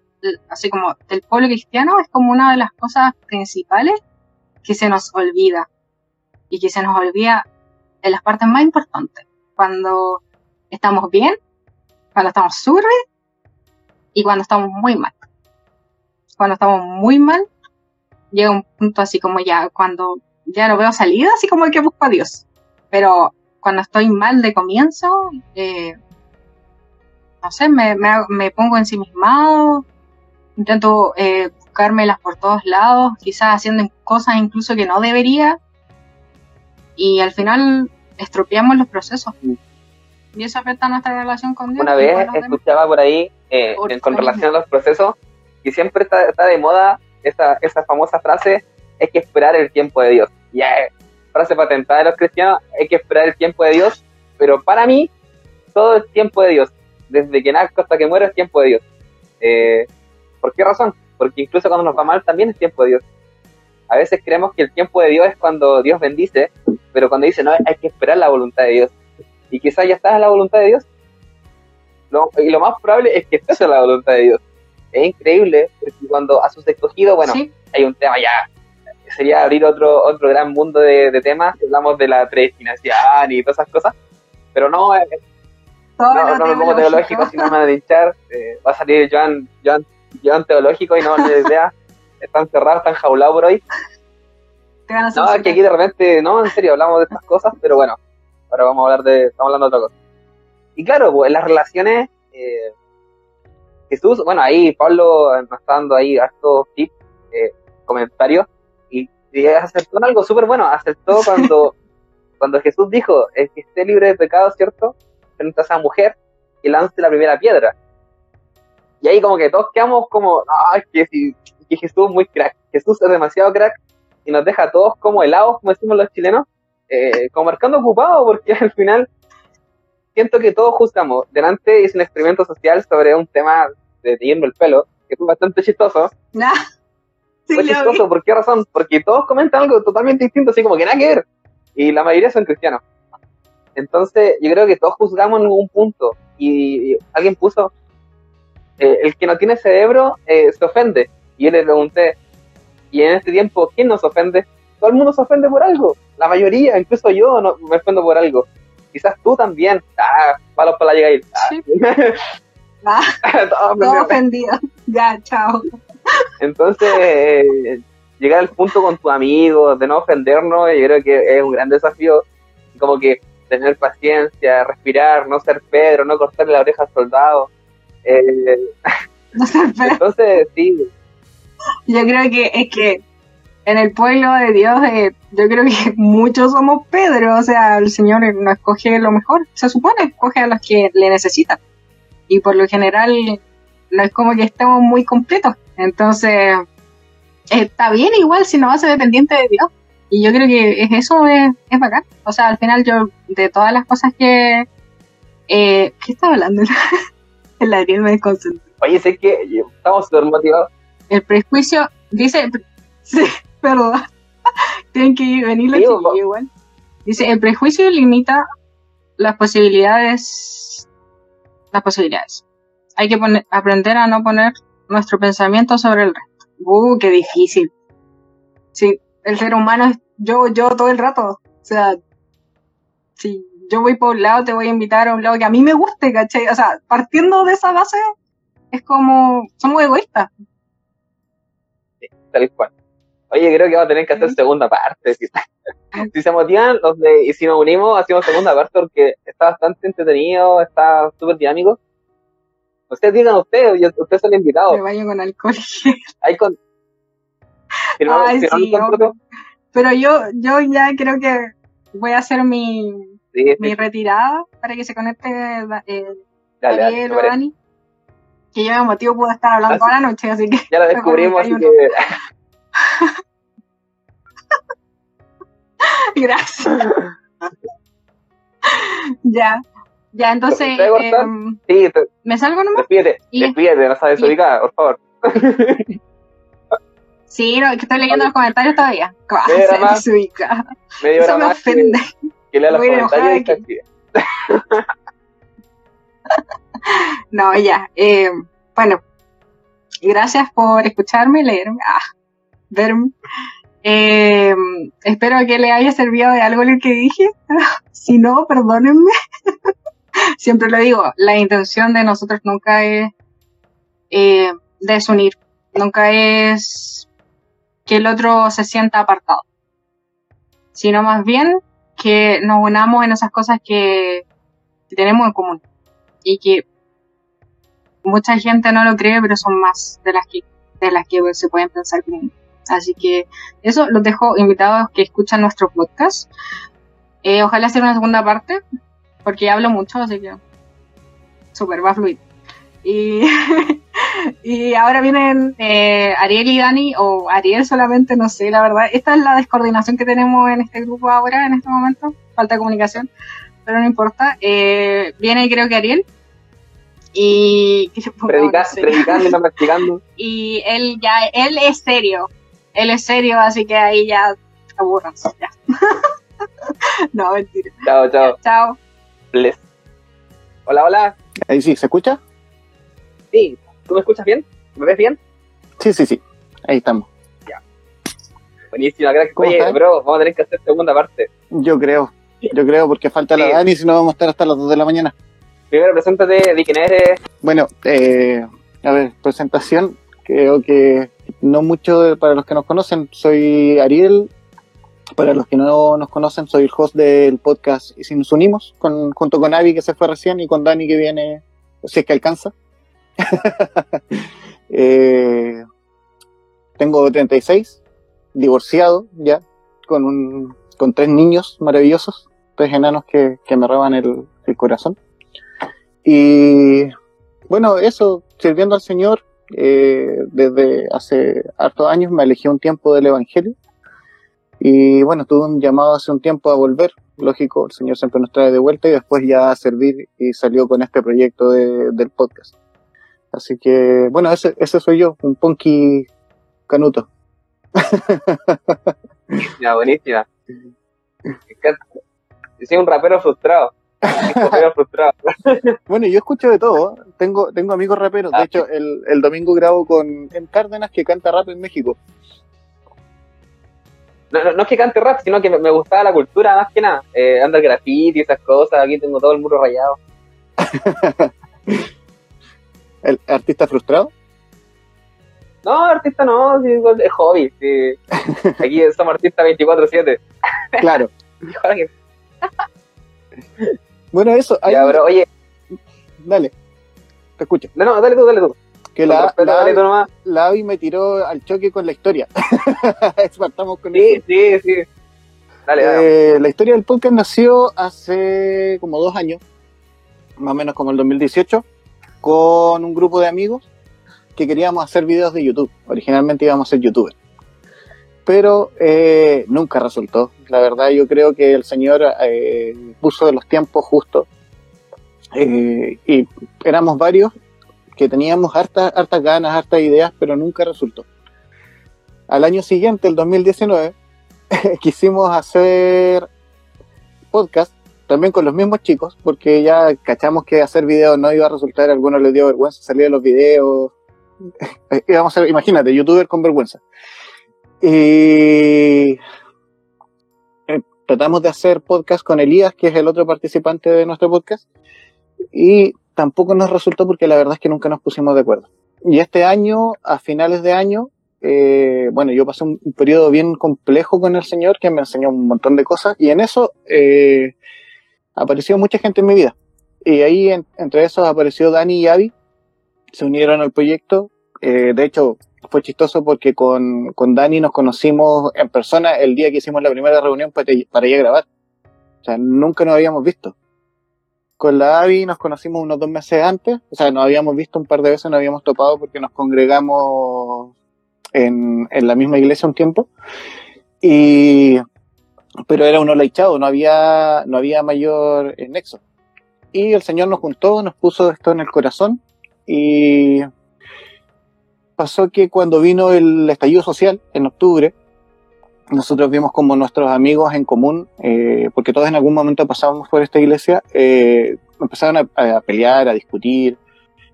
así como del pueblo cristiano es como una de las cosas principales que se nos olvida y que se nos olvida en las partes más importantes, cuando estamos bien, cuando estamos súper y cuando estamos muy mal. Cuando estamos muy mal, llega un punto así como ya, cuando ya no veo salida, así como que busco a Dios. Pero cuando estoy mal de comienzo, eh, no sé, me, me, me pongo ensimismado, intento eh, buscármelas por todos lados, quizás haciendo cosas incluso que no debería, y al final estropeamos los procesos. Y eso afecta nuestra relación con Dios. Una vez escuchaba por ahí, eh, con relación a los procesos, y siempre está, de moda esa, esa famosa frase, hay que esperar el tiempo de Dios. Ya, frase patentada de los cristianos, hay que esperar el tiempo de Dios, pero para mí, todo es tiempo de Dios. Desde que nazco hasta que muero es tiempo de Dios. Eh, ¿Por qué razón? Porque incluso cuando nos va mal también es tiempo de Dios. A veces creemos que el tiempo de Dios es cuando Dios bendice, pero cuando dice no, hay que esperar la voluntad de Dios. Y quizás ya estás en la voluntad de Dios. Y lo más probable es que estés en la voluntad de Dios. Es increíble, porque cuando a sus escogidos, bueno, hay un tema ya, sería abrir otro otro gran mundo de, temas, hablamos de la predestinación y todas esas cosas, pero no, eh, no, no me pongo teológico, si no me van a hinchar, eh, va a salir Joan, Joan llevan teológico y no les idea. están cerrados, están jaulados por hoy. No, que aquí de repente, no, en serio, hablamos de estas cosas, pero bueno, ahora vamos a hablar de, estamos hablando de otra cosa. Y claro, pues en las relaciones, eh, Jesús, bueno, ahí Pablo nos está dando ahí estos tips, eh, comentarios, y, aceptó algo súper bueno, aceptó cuando, cuando Jesús dijo, el que esté libre de pecado, ¿cierto? Frente a esa mujer, que lance la primera piedra. Y ahí como que todos quedamos como, ah, que, que Jesús es muy crack, Jesús es demasiado crack y nos deja a todos como helados, como decimos los chilenos, eh, como marcando ocupado, porque al final siento que todos juzgamos. Delante hice un experimento social sobre un tema de teñirme el pelo, que fue bastante chistoso. Nah. fue chistoso, ¿por qué razón? Porque todos comentan algo totalmente distinto, así como que nada que ver. Y la mayoría son cristianos. Entonces, yo creo que todos juzgamos en algún punto. y alguien puso, eh, el que no tiene cerebro eh, se ofende. Y yo le pregunté, ¿y en este tiempo quién nos ofende? Todo el mundo se ofende por algo. La mayoría, incluso yo no, me ofendo por algo. Quizás tú también. Ah, palos para llegar. Ah. Sí. ah, todo, ofendido. Ya, chao. Entonces, eh, llegar al punto con tu amigo, de no ofendernos, yo creo que es un gran desafío. Como que tener paciencia, respirar, no ser Pedro, no cortarle la oreja al soldado. Eh, entonces, sí. Yo creo que es que en el pueblo de Dios, eh, yo creo que muchos somos Pedro, o sea, el Señor no escoge lo mejor, se supone, escoge a los que le necesitan. Y por lo general, no es como que estemos muy completos. Entonces, está bien igual si no va a ser dependiente de Dios. Y yo creo que es eso es, es bacán. O sea, al final yo, de todas las cosas que... Eh, ¿Qué estaba hablando? El Adriel me desconcentró. Oye, sé que estamos súper motivados. El prejuicio, dice, sí, perdón, tienen que venir los igual. Dice, el prejuicio limita las posibilidades, las posibilidades. Hay que poner, aprender a no poner nuestro pensamiento sobre el resto. Uh, qué difícil. Sí, el ser humano es yo, yo todo el rato. O sea, si yo voy por un lado, te voy a invitar a un lado que a mí me guste, ¿cachai? O sea, partiendo de esa base, es como, somos egoístas. Sí, tal cual. Oye, creo que vamos a tener que hacer segunda parte. Si, si se motivan los de, y si nos unimos, hacemos segunda parte porque está bastante entretenido, está súper dinámico. Ustedes digan ustedes, yo- ustedes son invitados. Me baño con alcohol. Hay con... firmamos- Ay, firmamos sí. Pero yo, yo ya creo que voy a hacer mi, Sí, sí, mi retirada para que se conecte eh, me o. Dani. Que yo me motivo puedo estar hablando toda la noche, así que Ya la descubrimos, así que gracias. ya. Ya, entonces, em, sí, te- ¿me salgo nomás? despídete, Y- despídete, no sabes y- ubicar, por favor. Sí, no, es que estoy leyendo los comentarios todavía. ¿Cómo Media se hora más. Media Eso me más que, ofende. que lea los ir comentarios y. No, ya. eh, bueno, gracias por escucharme, leerme, ah, verme. Eh, espero que le haya servido de algo lo que dije. si no, perdónenme. Siempre lo digo, la intención de nosotros nunca es eh, desunir, nunca es que el otro se sienta apartado, sino más bien que nos unamos en esas cosas que, que tenemos en común y que mucha gente no lo cree, pero son más de las que, de las que se pueden pensar bien. Así que eso los dejo invitados que escuchan nuestro podcast. Eh, ojalá hacer una segunda parte, porque hablo mucho, así que súper, va a fluir. Y, y ahora vienen eh, Ariel y Dani, o Ariel solamente, no sé, la verdad. Esta es la descoordinación que tenemos en este grupo ahora, en este momento. Falta de comunicación, pero no importa. Eh, viene creo que Ariel. Y Predica- predicando y no practicando. y él ya, él es serio, él es serio, así que ahí ya aburranse, ya. no, mentira. Chao, chao. Chao. Bless. Hola, hola. Ahí sí, ¿se escucha? Sí, ¿tú me escuchas bien? ¿Me ves bien? Sí, sí, sí. Ahí estamos. Buenísima, crack. ¿Cómo Oye, estás? bro, vamos a tener que hacer segunda parte. Yo creo. Yo creo porque falta la. Dani, si no vamos a estar hasta las 2 de la mañana. Primero, preséntate, di quién eres. Bueno, eh, a ver, presentación. Creo que no mucho para los que nos conocen. Soy Ariel. Para los que no nos conocen, soy el host del podcast Y si nos unimos, junto con Avi que se fue recién y con Dani que viene, si es que alcanza. Eh, tengo 36, divorciado ya, con, un, con tres niños maravillosos, tres enanos que, que me roban el, el corazón. Y bueno, eso, sirviendo al Señor, eh, desde hace hartos años me alejé un tiempo del Evangelio. Y bueno, tuve un llamado hace un tiempo a volver, lógico, el Señor siempre nos trae de vuelta y después ya a servir y salió con este proyecto de- del podcast. Así que, bueno, ese, ese soy yo, un punky canuto. Buenísima. Yo soy un rapero frustrado. Bueno, yo escucho de todo, tengo, tengo amigos raperos, de Ah, hecho el, el domingo grabo con en Cárdenas que canta rap en México. No, no, no es que cante rap, sino que me, me gustaba la cultura más que nada. Eh, anda el graffiti y esas cosas. Aquí tengo todo el muro rayado. El artista frustrado. No, artista no, es hobby. sí. Aquí somos artistas 24-7. Claro. Bueno, eso, Ya, bro, oye, dale, te escucho. no, no, dale tú, dale tú. Que la, respeto, la, dale tú nomás. la Avi me tiró al choque con la historia. Partamos con Sí, eso. sí, sí. Dale, dale. Eh, la historia del podcast nació hace como dos años, más o menos como el 2018, con un grupo de amigos que queríamos hacer videos de YouTube. Originalmente íbamos a ser youtubers. Pero eh, nunca resultó. La verdad yo creo que el Señor eh, puso los tiempos justos. Eh, y éramos varios que teníamos hartas, hartas ganas, hartas ideas, pero nunca resultó. Al año siguiente, el 2019, quisimos hacer podcast también con los mismos chicos, porque ya cachamos que hacer videos no iba a resultar, algunos les dio vergüenza salir de los videos. Vamos imagínate, youtuber con vergüenza. Y eh, tratamos de hacer podcast con Elías, que es el otro participante de nuestro podcast, y tampoco nos resultó porque la verdad es que nunca nos pusimos de acuerdo. Y este año, a finales de año, eh, bueno, yo pasé un, periodo bien complejo con el Señor que me enseñó un montón de cosas y en eso eh, apareció mucha gente en mi vida. Y ahí entre esos apareció Dani y Avi, se unieron al proyecto. De hecho, fue chistoso porque con, con, Dani nos conocimos en persona el día que hicimos la primera reunión para, para ir a grabar. O sea, nunca nos habíamos visto. Con la Avi nos conocimos unos dos meses antes, o sea, nos habíamos visto un par de veces, nos habíamos topado porque nos congregamos en, en la misma iglesia un tiempo. Y, pero era uno laichado, no había, no había mayor nexo. Y el Señor nos juntó, nos puso esto en el corazón y pasó que cuando vino el estallido social en octubre, nosotros vimos como nuestros amigos en común, eh, porque todos en algún momento pasábamos por esta iglesia, eh, empezaron a, a, pelear, a discutir,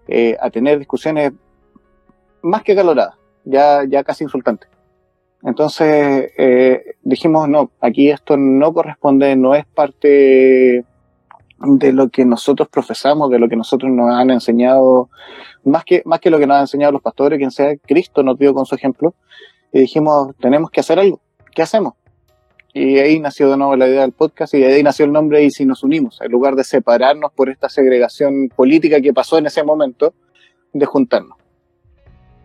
eh, a tener discusiones más que caloradas ya, ya casi insultante. Entonces eh, dijimos, no, aquí esto no corresponde, no es parte de lo que nosotros profesamos, de lo que nosotros nos han enseñado, más que, más que lo que nos han enseñado los pastores, quien sea, Cristo nos dio con su ejemplo, y dijimos, tenemos que hacer algo, ¿qué hacemos? Y ahí nació de nuevo la idea del podcast y de ahí nació el nombre y si nos unimos, en lugar de separarnos por esta segregación política que pasó en ese momento, de juntarnos.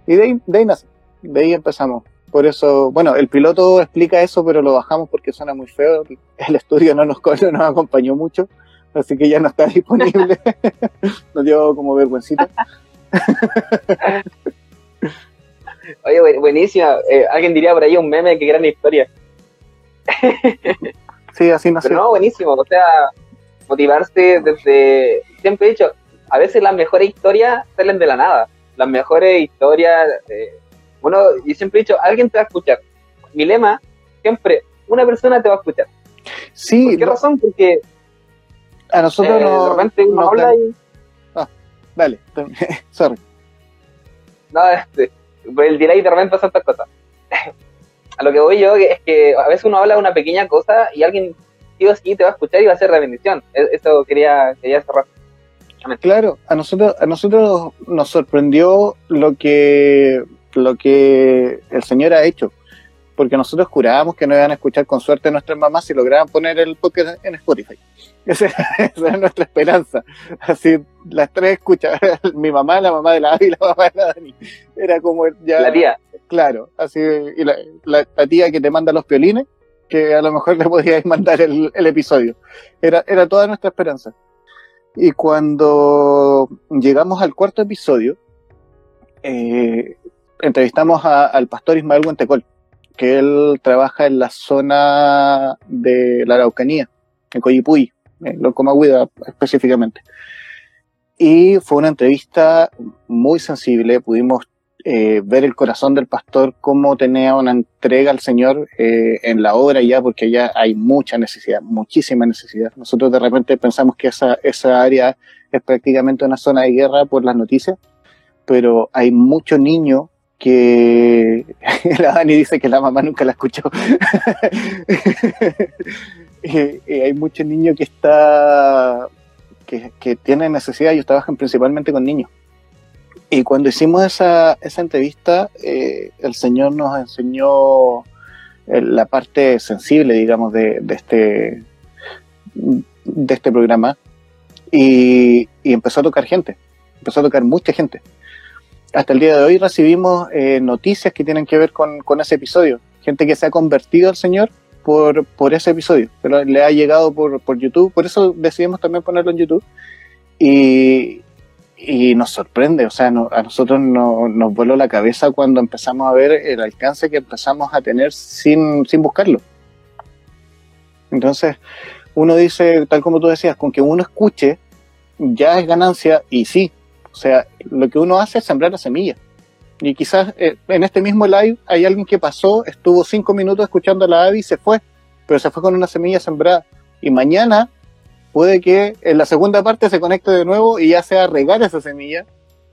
Y de ahí, nace, de ahí empezamos. Por eso, bueno, el piloto explica eso, pero lo bajamos porque suena muy feo. El estudio no nos, no nos acompañó mucho, así que ya no está disponible. nos dio como vergüencita. Oye, buenísima. Eh, alguien diría por ahí un meme que gran historia. sí, así nació. Pero no, buenísimo. O sea, motivarse desde. Siempre he dicho, a veces las mejores historias salen de la nada las mejores historias. Eh, bueno, yo siempre he dicho, alguien te va a escuchar. Mi lema, siempre, una persona te va a escuchar. Sí. ¿Por qué razón? Porque a nosotros eh, no, de repente uno habla y... Ah, dale, sorry. No, este, el delay de repente pasa estas cosas. a lo que voy yo es que a veces uno habla de una pequeña cosa y alguien sí o sí te va a escuchar y va a ser la bendición. E-, eso quería, quería cerrar. Claro, a nosotros, a nosotros nos sorprendió lo que, lo que el Señor ha hecho, porque nosotros jurábamos que nos iban a escuchar con suerte nuestras mamás si lograban poner el podcast en Spotify. Esa, era nuestra esperanza. Así, las tres escuchan, mi mamá, la mamá de la Abby y la mamá de la Dani. Era como ya... La tía. Claro, así, y la, la, tía que te manda los piolines, que a lo mejor le podíais mandar el, el episodio. Era, era toda nuestra esperanza. Y cuando llegamos al cuarto episodio, eh, entrevistamos a, al pastor Ismael Huentecol, que él trabaja en la zona de la Araucanía, en Coyipuy, en Loncomagüida específicamente. Y fue una entrevista muy sensible, pudimos eh, ver el corazón del pastor, cómo tenía una entrega al Señor eh, en la obra ya, porque ya hay mucha necesidad, muchísima necesidad. Nosotros de repente pensamos que esa, esa área es prácticamente una zona de guerra por las noticias, pero hay muchos niños que la Dani dice que la mamá nunca la escuchó. y, y hay muchos niños que está que, que tienen necesidad, ellos trabajan principalmente con niños. Y cuando hicimos esa, esa entrevista, eh, el Señor nos enseñó eh, la parte sensible, digamos, de, de, este, de este programa y, empezó a tocar gente, empezó a tocar mucha gente. Hasta el día de hoy recibimos eh, noticias que tienen que ver con, con, ese episodio, gente que se ha convertido al Señor por, por ese episodio, pero le ha llegado por, por YouTube, por eso decidimos también ponerlo en YouTube. Y, y nos sorprende, o sea, no, a nosotros no, nos voló la cabeza cuando empezamos a ver el alcance que empezamos a tener sin, sin buscarlo. Entonces, uno dice, tal como tú decías, con que uno escuche, ya es ganancia, y sí, o sea, lo que uno hace es sembrar la semilla. Y quizás eh, en este mismo live hay alguien que pasó, estuvo cinco minutos escuchando a la Abby y se fue, pero se fue con una semilla sembrada. Y mañana puede que en la segunda parte se conecte de nuevo y ya sea regar esa semilla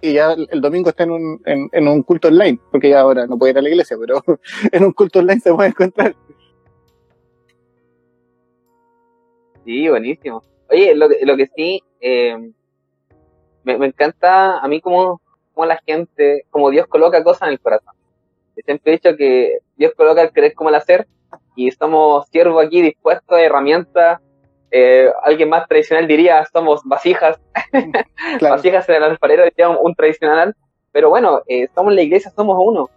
y ya el domingo está en un, en, un culto online, porque ya ahora no puede ir a la iglesia, pero en un culto online se puede encontrar. Sí, buenísimo. Oye, lo, lo que sí, eh, me, me, encanta a mí como, como la gente, como Dios coloca cosas en el corazón. siempre he dicho que Dios coloca el querer como el hacer, y somos siervos aquí dispuestos a herramientas. Eh, alguien más tradicional diría somos vasijas, vasijas en el alfarero diría un, tradicional, pero bueno, eh, somos la iglesia, somos uno,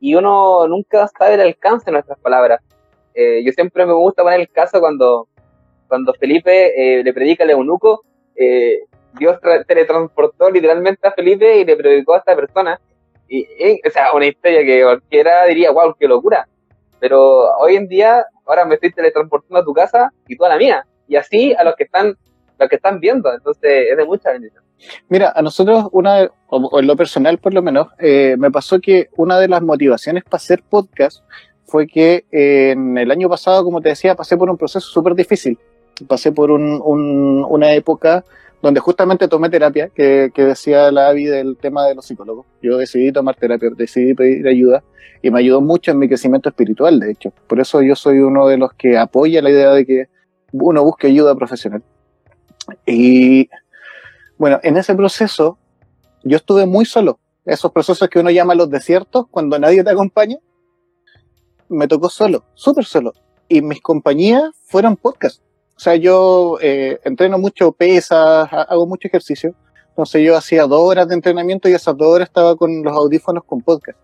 y uno nunca sabe el alcance de nuestras palabras. Eh, yo siempre me gusta poner el caso cuando, cuando Felipe le predica al eunuco, Dios teletransportó literalmente a Felipe y le predicó a esta persona, y, o sea, una historia que cualquiera diría, wow, qué locura, pero hoy en día, ahora me estoy teletransportando a tu casa y tú a la mía y así a los que están, los que están viendo. Entonces es de mucha bendición. Mira, a nosotros, una, o en lo personal por lo menos, eh, me pasó que una de las motivaciones para hacer podcast fue que eh, en el año pasado, como te decía, pasé por un proceso súper difícil. Pasé por un, un, una época donde justamente tomé terapia, que, decía la Avi del tema de los psicólogos. Yo decidí tomar terapia, decidí pedir ayuda y me ayudó mucho en mi crecimiento espiritual, de hecho. Por eso yo soy uno de los que apoya la idea de que uno busque ayuda profesional. Y bueno, en ese proceso yo estuve muy solo. Esos procesos que uno llama los desiertos, cuando nadie te acompaña, me tocó solo, súper solo. Y mis compañías fueron podcasts. O sea, yo eh, entreno mucho pesas, hago mucho ejercicio. Entonces yo hacía dos horas de entrenamiento y esas dos horas estaba con los audífonos con podcast.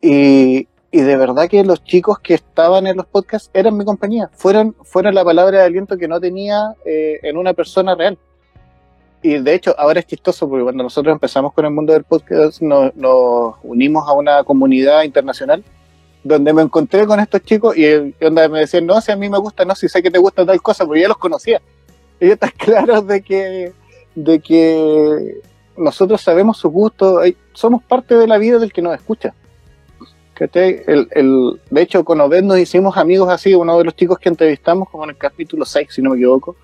Y, y de verdad que los chicos que estaban en los podcasts eran mi compañía, fueron, fueron la palabra de aliento que no tenía eh, en una persona real. Y de hecho, ahora es chistoso porque cuando nosotros empezamos con el mundo del podcast, nos, unimos a una comunidad internacional donde me encontré con estos chicos y me decían, no, si a mí me gusta, no, si sé que te gusta tal cosa, porque ya los conocía. Ellos están claros de que, de que nosotros sabemos su gusto, somos parte de la vida del que nos escucha. El, el, de hecho, con Obed nos hicimos amigos así, uno de los chicos que entrevistamos, como en el capítulo 6, si no me equivoco,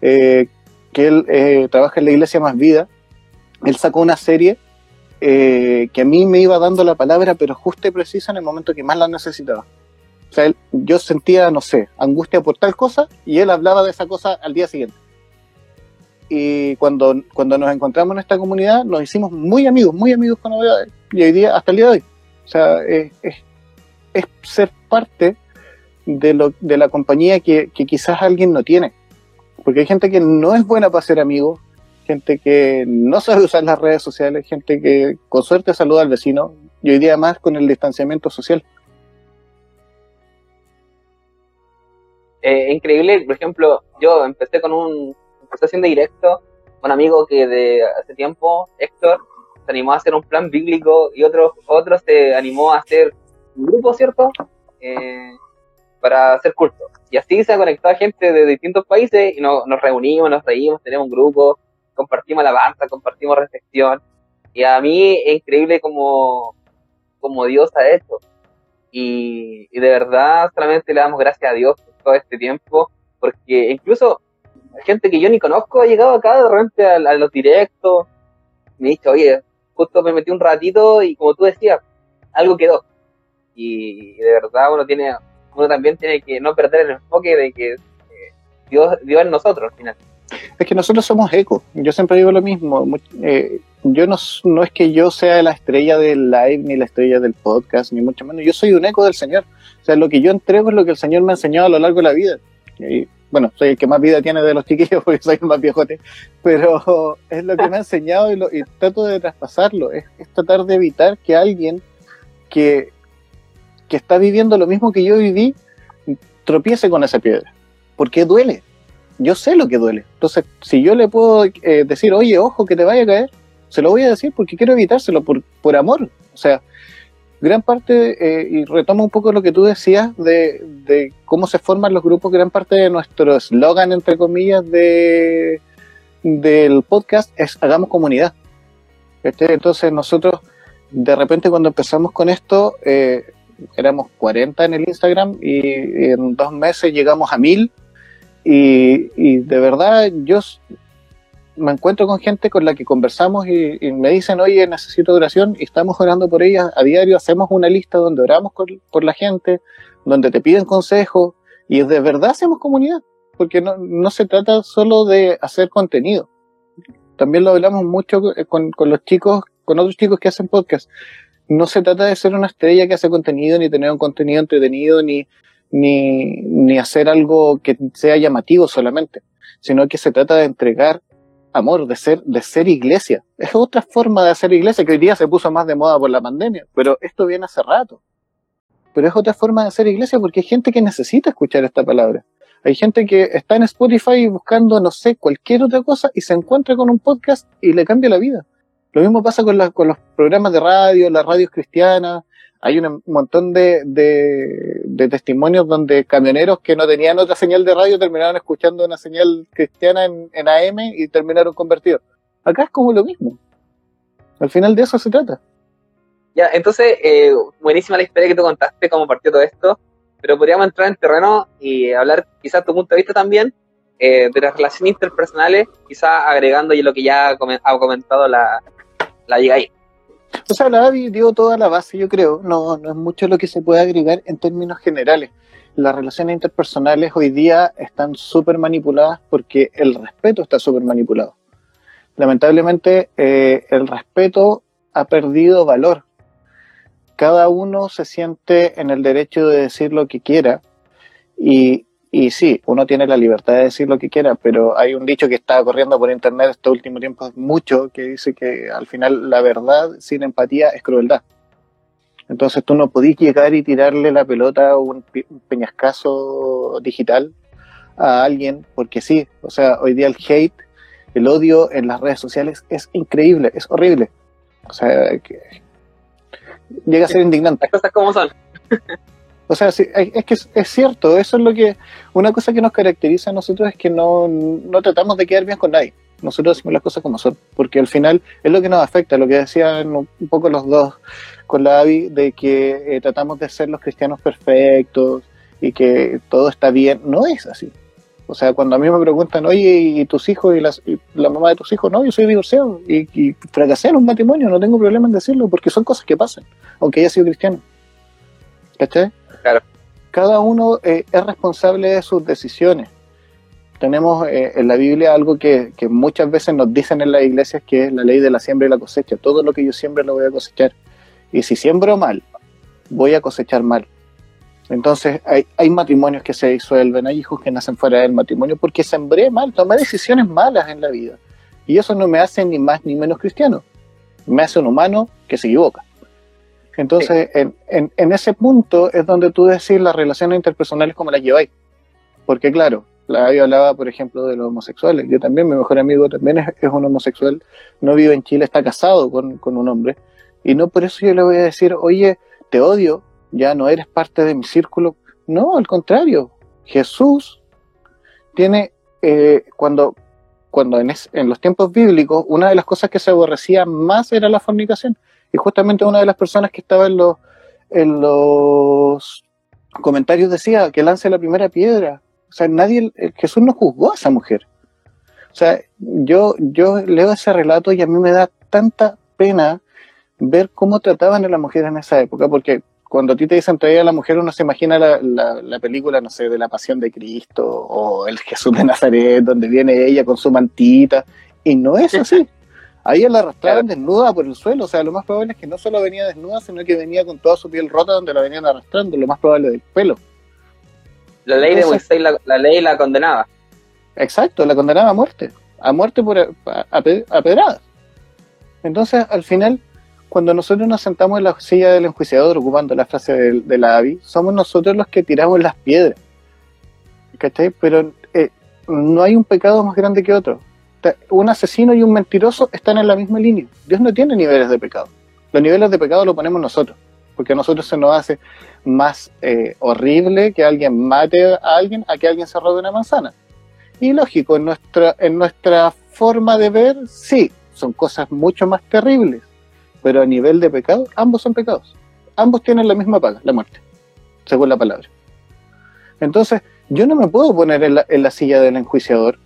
eh, que él eh, trabaja en la Iglesia Más Vida. Él sacó una serie eh, que a mí me iba dando la palabra, pero justa y precisa en el momento que más la necesitaba. O sea, yo sentía, no sé, angustia por tal cosa y él hablaba de esa cosa al día siguiente. Y cuando, cuando nos encontramos en esta comunidad, nos hicimos muy amigos, muy amigos con Obed, y hoy día, hasta el día de hoy. O sea, es, ser parte de, lo, de la compañía que, quizás alguien no tiene. Porque hay gente que no es buena para ser amigos, gente que no sabe usar las redes sociales, gente que con suerte saluda al vecino y hoy día más con el distanciamiento social. Eh, increíble, por ejemplo, yo empecé con un, haciendo directo, un amigo que de hace tiempo, Héctor, se animó a hacer un plan bíblico y otro, otro se animó a hacer un grupo, ¿cierto? Eh, para hacer culto. Y así se ha conectado gente de distintos países y nos reunimos, nos reímos, tenemos un grupo, compartimos alabanza, compartimos reflexión. Y a mí es increíble como, como Dios ha hecho. Y, de verdad solamente le damos gracias a Dios por todo este tiempo, porque incluso gente que yo ni conozco ha llegado acá de repente a, los directos, me ha dicho, oye, justo me metí un ratito y como tú decías, algo quedó. Y de verdad uno tiene, uno también tiene que no perder el enfoque de que eh, Dios, Dios es nosotros al final. Es que nosotros somos eco. Yo siempre digo lo mismo. Eh, yo no, es que yo sea la estrella del live ni la estrella del podcast, ni mucho menos. Yo soy un eco del Señor. O sea, lo que yo entrego es lo que el Señor me ha enseñado a lo largo de la vida. Bueno, soy el que más vida tiene de los chiquillos porque soy el más viejote, pero es lo que me ha enseñado y, trato de traspasarlo, es, tratar de evitar que alguien que, que está viviendo lo mismo que yo viví tropiece con esa piedra, porque duele, yo sé lo que duele, entonces si yo le puedo eh, decir, oye, ojo, que te vaya a caer, se lo voy a decir porque quiero evitárselo, por, por amor, o sea, gran parte, eh, y retomo un poco lo que tú decías de, cómo se forman los grupos, gran parte de nuestro eslogan, entre comillas, de, del podcast es hagamos comunidad. Entonces nosotros, de repente cuando empezamos con esto, eh, éramos 40 en el Instagram y en dos meses llegamos a 1000 y, de verdad yo me encuentro con gente con la que conversamos y, me dicen, oye, necesito oración y estamos orando por ellas a diario, hacemos una lista donde oramos por, la gente, donde te piden consejos y de verdad hacemos comunidad, porque no, no se trata solo de hacer contenido. También lo hablamos mucho con, con los chicos, con otros chicos que hacen podcast. No se trata de ser una estrella que hace contenido, ni tener un contenido entretenido, ni, ni, ni hacer algo que sea llamativo solamente, sino que se trata de entregar amor, de ser, de ser iglesia. Es otra forma de hacer iglesia que hoy día se puso más de moda por la pandemia, pero esto viene hace rato. Pero es otra forma de hacer iglesia porque hay gente que necesita escuchar esta palabra. Hay gente que está en Spotify buscando, no sé, cualquier otra cosa y se encuentra con un podcast y le cambia la vida. Lo mismo pasa con, la, con los programas de radio, las radios cristianas, hay un montón de, de, testimonios donde camioneros que no tenían otra señal de radio terminaron escuchando una señal cristiana en, en AM y terminaron convertidos. Acá es como lo mismo. Al final de eso se trata. Ya, entonces, eh, buenísima la historia que tú contaste, cómo partió todo esto, pero podríamos entrar en terreno y hablar quizás tu punto de vista también eh, de las relaciones interpersonales, quizás agregando lo que ya ha comentado la, la ahí. O sea, la AVI dio toda la base, yo creo. No, no es mucho lo que se puede agregar en términos generales. Las relaciones interpersonales hoy día están súper manipuladas porque el respeto está súper manipulado. Lamentablemente, eh, el respeto ha perdido valor. Cada uno se siente en el derecho de decir lo que quiera y y sí, uno tiene la libertad de decir lo que quiera, pero hay un dicho que está corriendo por internet este último tiempo mucho que dice que al final la verdad sin empatía es crueldad. Entonces tú no podís llegar y tirarle la pelota o un peñascaso digital a alguien porque sí. O sea, hoy día el hate, el odio en las redes sociales es increíble, es horrible. O sea, que llega a ser indignante. Las cosas como son. O sea, es que es, cierto, eso es lo que, una cosa que nos caracteriza a nosotros es que no, tratamos de quedar bien con nadie. Nosotros decimos las cosas como son, porque al final es lo que nos afecta, lo que decían un poco los dos con la Avi, de que eh, tratamos de ser los cristianos perfectos y que todo está bien. No es así. O sea, cuando a mí me preguntan, oye, ¿y tus hijos y, las, la mamá de tus hijos? No, yo soy divorciado y, y fracasé en un matrimonio, no tengo problema en decirlo, porque son cosas que pasan, aunque haya sido cristiano. ¿Cachai? Cada uno eh, es responsable de sus decisiones. Tenemos eh, en la Biblia algo que, muchas veces nos dicen en las iglesias que es la ley de la siembra y la cosecha. Todo lo que yo siembre lo voy a cosechar. Y si siembro mal, voy a cosechar mal. Entonces hay, hay, matrimonios que se disuelven, hay hijos que nacen fuera del matrimonio porque sembré mal, tomé decisiones malas en la vida. Y eso no me hace ni más ni menos cristiano. Me hace un humano que se equivoca. Entonces, en, ese punto es donde tú decís las relaciones interpersonales como las lleváis. Porque claro, la hablaba, por ejemplo, de los homosexuales. Yo también, mi mejor amigo también es, un homosexual, no vive en Chile, está casado con, un hombre. Y no por eso yo le voy a decir, oye, te odio, ya no eres parte de mi círculo. No, al contrario. Jesús tiene, eh, cuando, cuando en, en los tiempos bíblicos, una de las cosas que se aborrecía más era la fornicación. Y justamente una de las personas que estaba en los, en los comentarios decía que lance la primera piedra. O sea, nadie, Jesús no juzgó a esa mujer. O sea, yo, yo leo ese relato y a mí me da tanta pena ver cómo trataban a la mujer en esa época, porque cuando a ti te dicen traer a la mujer, uno se imagina la, la, la, película, no sé, de la pasión de Cristo o el Jesús de Nazaret, donde viene ella con su mantita, y no es así. Ahí la arrastraban desnuda por el suelo, o sea, lo más probable es que no solo venía desnuda, sino que venía con toda su piel rota donde la venían arrastrando, lo más probable del pelo. La ley de Moisés, la, ley la condenaba. Exacto, la condenaba a muerte, a muerte por a, pedradas. Entonces, al final, cuando nosotros nos sentamos en la silla del enjuiciador, ocupando la frase de, la AVI, somos nosotros los que tiramos las piedras. ¿Cachai? Pero eh, no hay un pecado más grande que otro un asesino y un mentiroso están en la misma línea. Dios no tiene niveles de pecado. Los niveles de pecado lo ponemos nosotros, porque a nosotros se nos hace más eh, horrible que alguien mate a alguien a que alguien se robe una manzana. Y lógico, en nuestra, en nuestra forma de ver, sí, son cosas mucho más terribles, pero a nivel de pecado, ambos son pecados. Ambos tienen la misma paga, la muerte, según la palabra. Entonces, yo no me puedo poner en la, en la silla del enjuiciador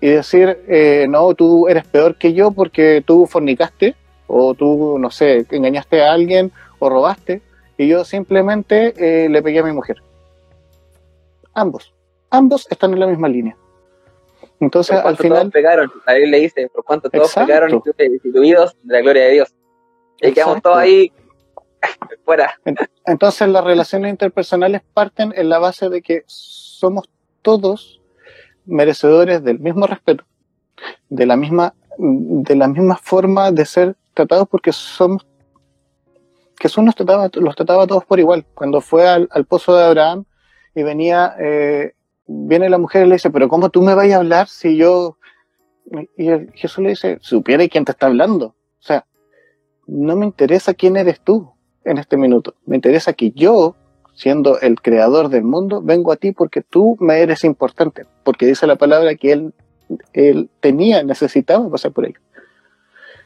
y decir, eh, no, tú eres peor que yo porque tú fornicaste o tú, no sé, engañaste a alguien o robaste y yo simplemente eh, le pegué a mi mujer. Ambos, ambos están en la misma línea. Entonces, al final. Todos pegaron, la Biblia dice, por cuanto todos pegaron y destituidos de la gloria de Dios. Y quedamos todos ahí fuera. Entonces, las relaciones interpersonales parten en la base de que somos todos merecedores del mismo respeto, de la misma, de forma de ser tratados porque somos Jesús nos trataba, los trataba a todos por igual. Cuando fue al, pozo de Abraham y venía, eh, viene la mujer y le dice, pero ¿cómo tú me vas a hablar si yo... Y Jesús le dice, supiera quién te está hablando. O sea, no me interesa quién eres tú en este minuto. Me interesa que yo, siendo el creador del mundo, vengo a ti porque tú me eres importante. Porque dice la palabra que él, él tenía, necesitaba pasar por ahí.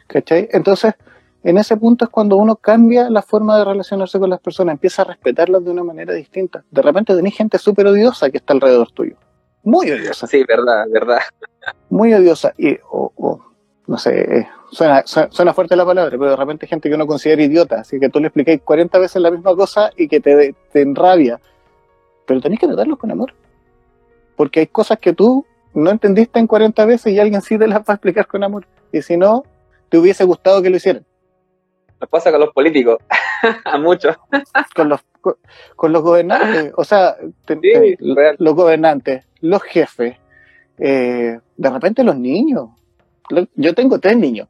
¿Cachai? Entonces, en ese punto es cuando uno cambia la forma de relacionarse con las personas, empieza a respetarlas de una manera distinta. De repente tenés gente súper odiosa que está alrededor tuyo. Muy odiosa. Sí, verdad, verdad. Muy odiosa. Y, o, no sé, suena, suena fuerte la palabra, pero de repente hay gente que uno considera idiota, así que tú le expliquéis 40 veces la misma cosa y que te, te enrabia. Pero tenés que tratarlos con amor. Porque hay cosas que tú no entendiste en 40 veces y alguien sí te las va a explicar con amor. Y si no, te hubiese gustado que lo hicieran pasa con los políticos, a muchos. con los con, los gobernantes, o sea, los gobernantes, los jefes, eh, de repente los niños. Yo tengo tres niños.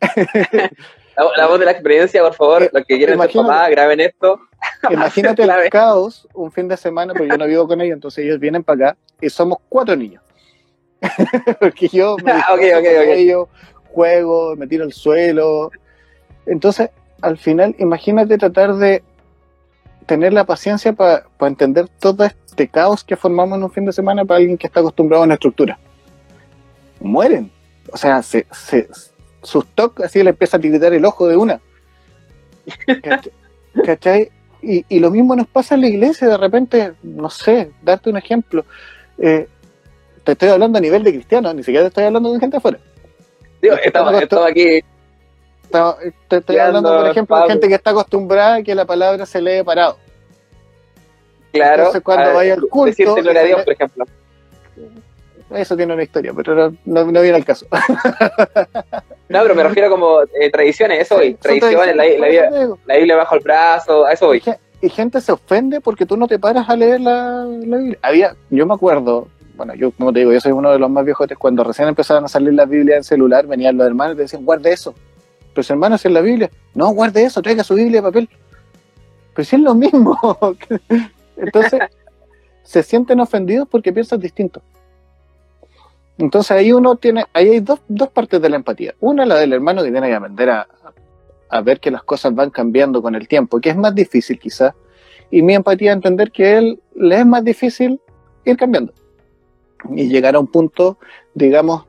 la, voz de la experiencia, por favor, los que quieren ser papá, graben esto. Imagínate el caos un fin de semana, porque yo no vivo con ellos, entonces ellos vienen para acá y somos cuatro niños. porque yo me okay, ellos, juego, me tiro al suelo, entonces, al final, imagínate tratar de tener la paciencia para entender todo este caos que formamos en un fin de semana para alguien que está acostumbrado a una estructura. Mueren. O sea, se, se, sus toques así le empieza a tiritar el ojo de una. ¿Cachai? Y, y, lo mismo nos pasa en la iglesia, de repente, no sé, darte un ejemplo. Eh, te estoy hablando a nivel de cristiano, ni siquiera te estoy hablando de gente afuera. Digo, estamos, estamos aquí te estoy hablando, por ejemplo, de gente que está acostumbrada a que la palabra se lee parado. Claro. Entonces, cuando vaya al culto. Decirte gloria a Dios, por ejemplo. Eso tiene una historia, pero no, viene al caso. no, pero me refiero como eh, tradiciones, eso hoy. Tradiciones, la, la, Biblia bajo el brazo, a eso voy. Y, gente se ofende porque tú no te paras a leer la, Biblia. Había, yo me acuerdo, bueno, yo como te digo, yo soy uno de los más viejos, cuando recién empezaron a salir las Biblias en celular, venían los hermanos y te decían, guarde eso, pero si hermanos en la Biblia, no, guarde eso, traiga su Biblia de papel. Pero si es lo mismo. Entonces, se sienten ofendidos porque piensan distinto. Entonces ahí uno tiene, ahí hay dos, dos partes de la empatía. Una, la del hermano que tiene que aprender a, a ver que las cosas van cambiando con el tiempo, que es más difícil quizás. Y mi empatía entender que a él le es más difícil ir cambiando. Y llegar a un punto, digamos,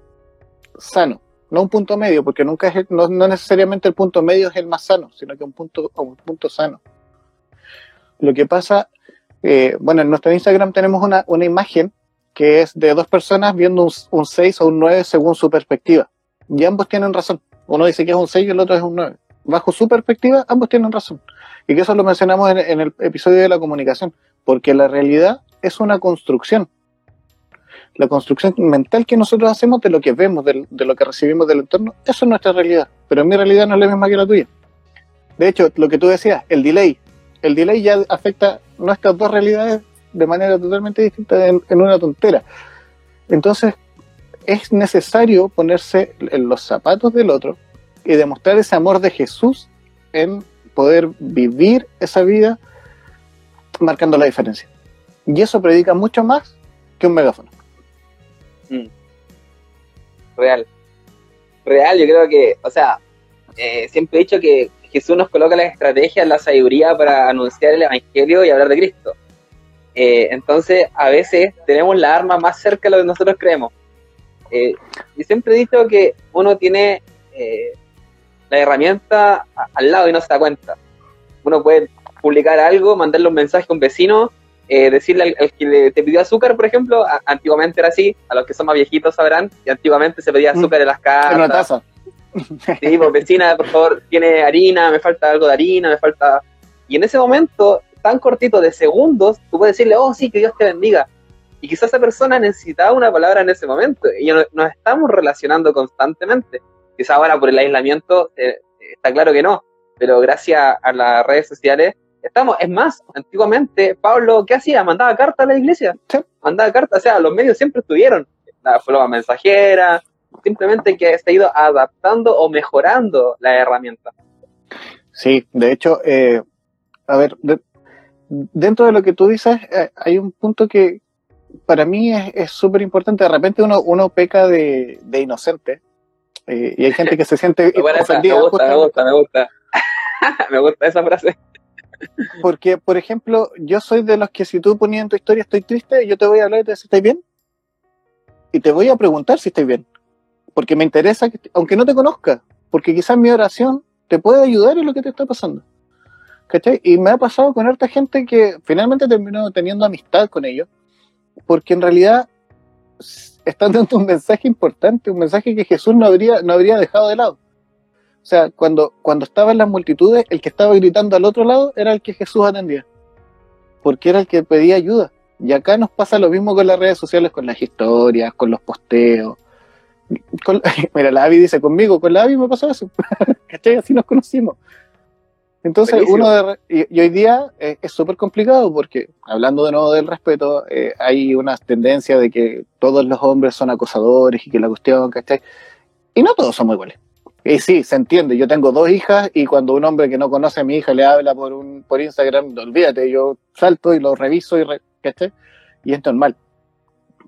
sano no un punto medio, porque nunca es no, necesariamente el punto medio es el más sano, sino que un punto, un punto sano. Lo que pasa, eh, bueno, en nuestro Instagram tenemos una, una, imagen que es de dos personas viendo un, un 6 o un 9 según su perspectiva. Y ambos tienen razón. Uno dice que es un 6 y el otro es un 9. Bajo su perspectiva, ambos tienen razón. Y que eso lo mencionamos en, en el episodio de la comunicación, porque la realidad es una construcción la construcción mental que nosotros hacemos de lo que vemos, de, lo que recibimos del entorno, eso es nuestra realidad. Pero mi realidad no es la misma que la tuya. De hecho, lo que tú decías, el delay, el delay ya afecta nuestras dos realidades de manera totalmente distinta en, una tontera. Entonces, es necesario ponerse en los zapatos del otro y demostrar ese amor de Jesús en poder vivir esa vida marcando la diferencia. Y eso predica mucho más que un megáfono. Mm. Real. Real, yo creo que, o sea, eh, siempre he dicho que Jesús nos coloca la estrategia, la sabiduría para anunciar el Evangelio y hablar de Cristo. Eh, entonces, a veces tenemos la arma más cerca de lo que nosotros creemos. Eh, y siempre he dicho que uno tiene la herramienta al lado y no se da cuenta. Uno puede publicar algo, mandarle un mensaje a un vecino eh, decirle al, que le, te pidió azúcar, por ejemplo, antiguamente era así, a los que son más viejitos sabrán, y antiguamente se pedía azúcar en las casas. En una taza. Sí, pues vecina, por favor, tiene harina, me falta algo de harina, me falta... Y en ese momento, tan cortito de segundos, tú puedes decirle, oh, sí, que Dios te bendiga. Y quizás esa persona necesitaba una palabra en ese momento, y nos estamos relacionando constantemente. Quizás ahora por el aislamiento eh, está claro que no, pero gracias a las redes sociales estamos. Es más, antiguamente Pablo, ¿qué hacía? Mandaba cartas a la iglesia. Mandaba cartas, o sea, los medios siempre estuvieron. La forma mensajera, simplemente que se ha ido adaptando o mejorando la herramienta. Sí, de hecho, eh, a ver, dentro de lo que tú dices, eh, hay un punto que para mí es súper importante. De repente uno, uno peca de, inocente eh, y hay gente que se siente ofendida. me gusta, me gusta, me gusta. me gusta esa frase. Porque, por ejemplo, yo soy de los que si tú ponías en tu historia estoy triste, yo te voy a hablar de si estoy bien. Y te voy a preguntar si estoy bien. Porque me interesa, que, aunque no te conozca, porque quizás mi oración te puede ayudar en lo que te está pasando. ¿Cachai? Y me ha pasado con harta gente que finalmente terminó teniendo amistad con ellos, porque en realidad están dando un mensaje importante, un mensaje que Jesús no habría, no habría dejado de lado. O sea, cuando, cuando estaba en las multitudes, el que estaba gritando al otro lado era el que Jesús atendía, porque era el que pedía ayuda. Y acá nos pasa lo mismo con las redes sociales, con las historias, con los posteos. mira, la Avi dice conmigo, con la Avi me pasó eso. ¿Cachai? Así nos conocimos. Entonces, uno de, y, hoy día eh, es súper complicado porque, hablando de nuevo del respeto, eh, hay una tendencia de que todos los hombres son acosadores y que la cuestión, ¿cachai? Y no todos somos iguales. Y sí, se entiende. Yo tengo dos hijas y cuando un hombre que no conoce a mi hija le habla por un por Instagram, olvídate, yo salto y lo reviso y, re, y es normal.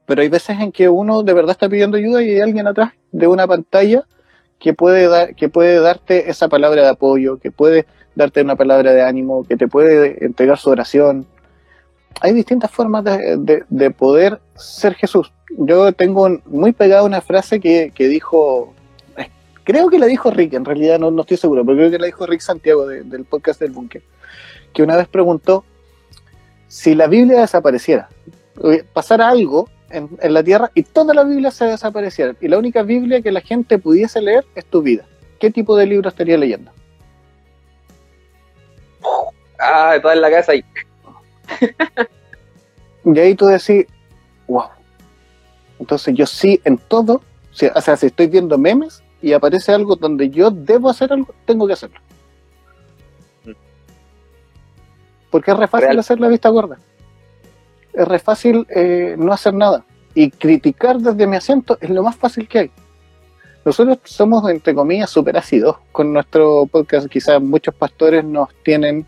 Pero hay veces en que uno de verdad está pidiendo ayuda y hay alguien atrás de una pantalla que puede, dar, que puede darte esa palabra de apoyo, que puede darte una palabra de ánimo, que te puede entregar su oración. Hay distintas formas de, de, poder ser Jesús. Yo tengo muy pegada una frase que, que dijo creo que la dijo Rick, en realidad no, no estoy seguro, pero creo que la dijo Rick Santiago del podcast del Búnker, que una vez preguntó si la Biblia desapareciera, eh, pasara algo en, la tierra y toda la Biblia se desapareciera, y la única Biblia que la gente pudiese leer es tu vida. ¿Qué tipo de libro estaría leyendo? Ah, toda en la casa ahí. y ahí tú decís, wow. Entonces yo sí en todo, o sea, si estoy viendo memes, y aparece algo donde yo debo hacer algo, tengo que hacerlo. Porque es re fácil hacer la vista gorda. Es re fácil eh, no hacer nada. Y criticar desde mi asiento es lo más fácil que hay. Nosotros somos, entre comillas, súper ácidos con nuestro podcast. Quizás muchos pastores nos tienen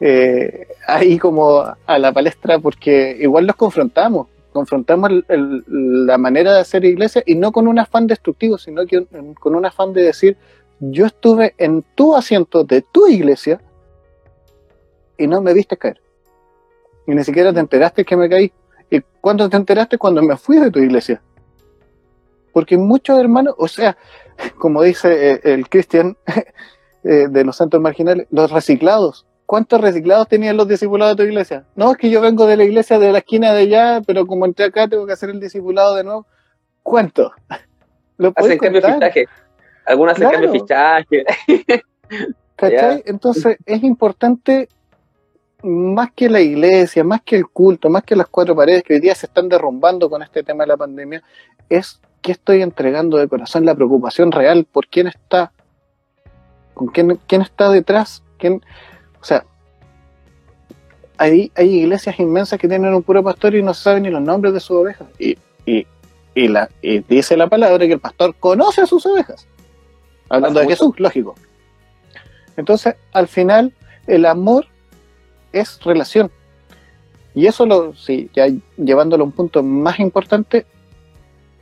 eh, ahí como a la palestra porque igual los confrontamos confrontamos la manera de hacer iglesia y no con un afán destructivo, sino que con un afán de decir, yo estuve en tu asiento de tu iglesia y no me viste caer. Y ni siquiera te enteraste que me caí. ¿Y cuándo te enteraste? Cuando me fui de tu iglesia. Porque muchos hermanos, o sea, como dice eh, el Cristian eh, de los santos marginales, los reciclados ¿cuántos reciclados tenían los discipulados de tu iglesia? No, es que yo vengo de la iglesia de la esquina de allá, pero como entré acá tengo que hacer el discipulado de nuevo. ¿Cuántos? ¿Lo hacen cambio de fichaje. Algunas hacen cambio de fichaje. ¿Cachai? Entonces es importante, más que la iglesia, más que el culto, más que las cuatro paredes que hoy día se están derrumbando con este tema de la pandemia, es que estoy entregando de corazón la preocupación real por quién está, con quién, quién está detrás, quién, o sea, hay, hay iglesias inmensas que tienen un puro pastor y no se saben ni los nombres de sus ovejas. Y, y, la, dice la palabra que el pastor conoce a sus ovejas. Hablando de Jesús, lógico. Entonces, al final, el amor es relación. Y eso, lo, sí, ya llevándolo a un punto más importante,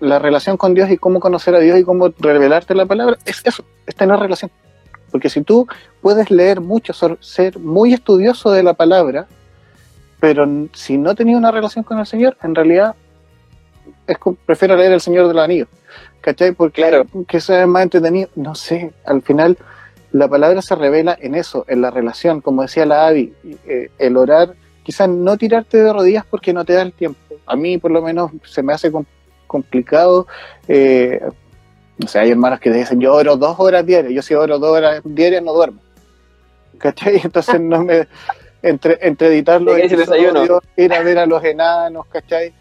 la relación con Dios y cómo conocer a Dios y cómo revelarte la palabra, es eso, es tener relación. Porque si tú puedes leer mucho, ser muy estudioso de la palabra, pero si no tenía una relación con el Señor, en realidad es, prefiero leer El Señor de los Anillos. ¿Cachai? Porque claro. que sea más entretenido. No sé, al final la palabra se revela en eso, en la relación, como decía la Avi, eh, el orar quizás no tirarte de rodillas porque no te da el tiempo. A mí por lo menos se me hace complicado. Eh, o sea, hay hermanos que dicen, yo oro dos horas diarias, yo si oro dos horas diarias no duermo. ¿Cachai? Entonces no me... Entre, entre editar los ir a ver a los enanos, ¿cachai?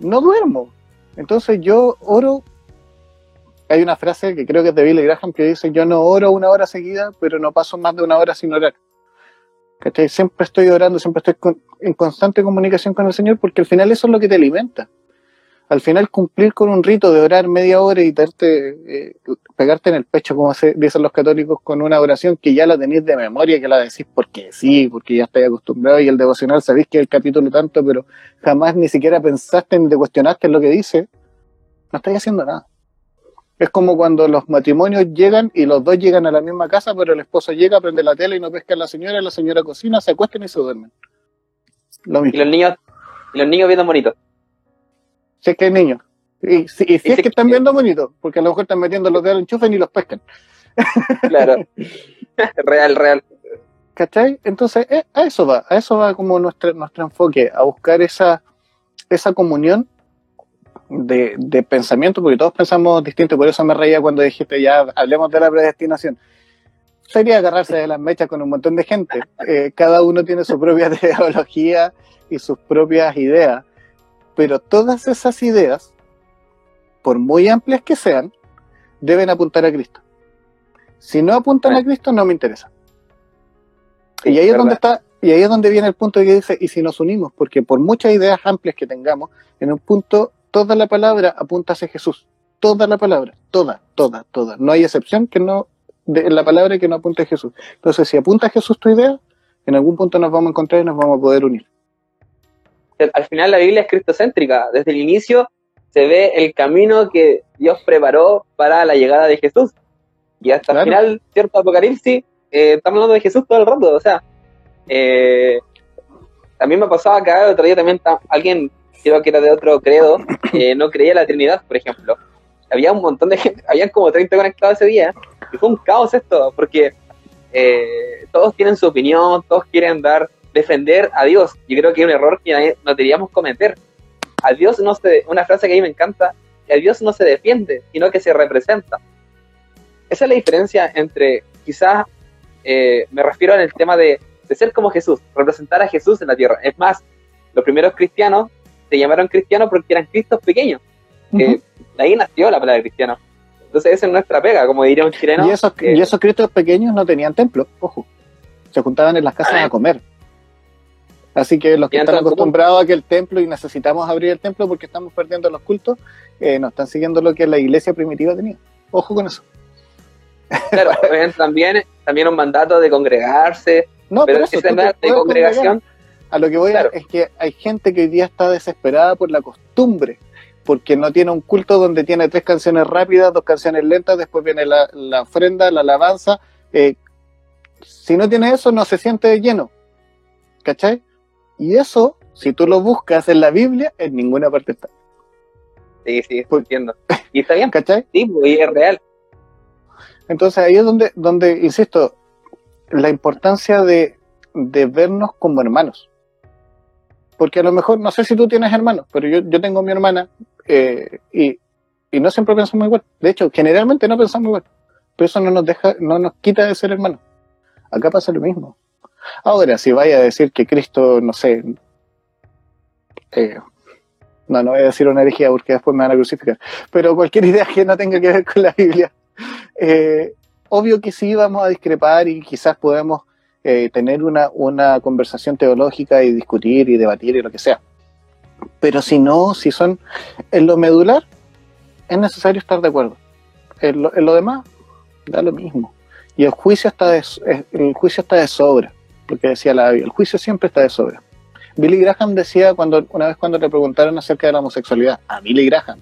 No duermo. Entonces yo oro hay una frase que creo que es de Billy Graham que dice, yo no oro una hora seguida, pero no paso más de una hora sin orar. ¿Cachai? Siempre estoy orando, siempre estoy en constante comunicación con el Señor, porque al final eso es lo que te alimenta. Al final cumplir con un rito de orar media hora y darte, eh, pegarte en el pecho, como dicen los católicos, con una oración que ya la tenéis de memoria, que la decís porque sí, porque ya estáis acostumbrado y el devocional sabéis que es el capítulo tanto, pero jamás ni siquiera pensaste ni te cuestionaste en lo que dice, no estáis haciendo nada. Es como cuando los matrimonios llegan y los dos llegan a la misma casa, pero el esposo llega, prende la tele y no pesca a la señora, la señora cocina, se acuestan y se duermen. Lo mismo. Y los niños, y los niños viendo bonitos. Si es que hay niños. Y, si, es que están viendo bonitos, porque a lo mejor están metiendo los dedos al enchufe y los pescan. Claro. real, real. ¿Cachai? Entonces, eh, a eso va, a eso va como nuestro, nuestro enfoque, a buscar esa, esa comunión de, pensamiento, porque todos pensamos distinto, por eso me reía cuando dijiste ya hablemos de la predestinación. Sería agarrarse de las mechas con un montón de gente. Eh, cada uno tiene su propia teología y sus propias ideas, pero todas esas ideas, por muy amplias que sean, deben apuntar a Cristo. Si no apuntan a Cristo, no me interesa. Y ahí es donde está, y ahí es donde viene el punto que dice, y si nos unimos, porque por muchas ideas amplias que tengamos, en un punto toda la palabra apunta hacia Jesús. Toda la palabra, toda, toda, toda. No hay excepción que no, de la palabra que no apunte a Jesús. Entonces, si apunta a Jesús tu idea, en algún punto nos vamos a encontrar y nos vamos a poder unir. Al final la Biblia es cristocéntrica. Desde el inicio se ve el camino que Dios preparó para la llegada de Jesús. Y hasta el final, cierto Apocalipsis, eh, estamos hablando de Jesús todo el rato. O sea, eh, también me pasaba acá, el otro día también alguien creo que era de otro credo, no creía la Trinidad, por ejemplo. Había un montón de gente, habían como 30 conectados ese día, y fue un caos esto, porque eh, todos tienen su opinión, todos quieren dar, defender a Dios. Yo creo que es un error que no deberíamos cometer. A Dios no se, una frase que a mí me encanta, que a Dios no se defiende, sino que se representa. Esa es la diferencia entre, quizás, eh, me refiero el tema de, de ser como Jesús, representar a Jesús en la tierra. Es más, los primeros cristianos se llamaron cristianos porque eran cristos pequeños. de ahí nació la palabra cristiano. Entonces esa es nuestra pega, como diría un chileno. Y esos, cristos pequeños no tenían templo, ojo. Se juntaban en las casas ah. a comer. Así que los que están acostumbrados a que el templo y necesitamos abrir el templo porque estamos perdiendo los cultos, eh, no están siguiendo lo que la iglesia primitiva tenía. Ojo con eso. Claro, también, también un mandato de congregarse, no, pero, ese de congregación a lo que voy a es que hay gente que hoy día está desesperada por la costumbre, porque no tiene un culto donde tiene tres canciones rápidas, dos canciones lentas, después viene la, ofrenda, la alabanza. Eh, si no tiene eso, no se siente lleno. ¿Cachai? Y eso, si tú lo buscas en la Biblia, en ninguna parte está. Sí, sí, estoy entiendo. Y está bien, ¿cachai? Sí, pues, y es real. Entonces ahí es donde, donde insisto, la importancia de, de vernos como hermanos porque a lo mejor, no sé si tú tienes hermanos, pero yo, yo tengo mi hermana eh, y, y, no siempre pensamos igual. De hecho, generalmente no pensamos igual. Pero eso no nos deja, no nos quita de ser hermanos. Acá pasa lo mismo. Ahora, si vaya a decir que Cristo, no sé, eh, no, no voy a decir una herejía porque después me van a crucificar, pero cualquier idea que no tenga que ver con la Biblia, eh, obvio que sí vamos a discrepar y quizás podemos eh, tener una, una conversación teológica y discutir y debatir y lo que sea. Pero si no, si son en lo medular, es necesario estar de acuerdo. En lo, en lo demás, da lo mismo. Y el juicio está de, el juicio está de sobra, porque decía la el juicio siempre está de sobra. Billy Graham decía cuando una vez cuando le preguntaron acerca de la homosexualidad, a Billy Graham,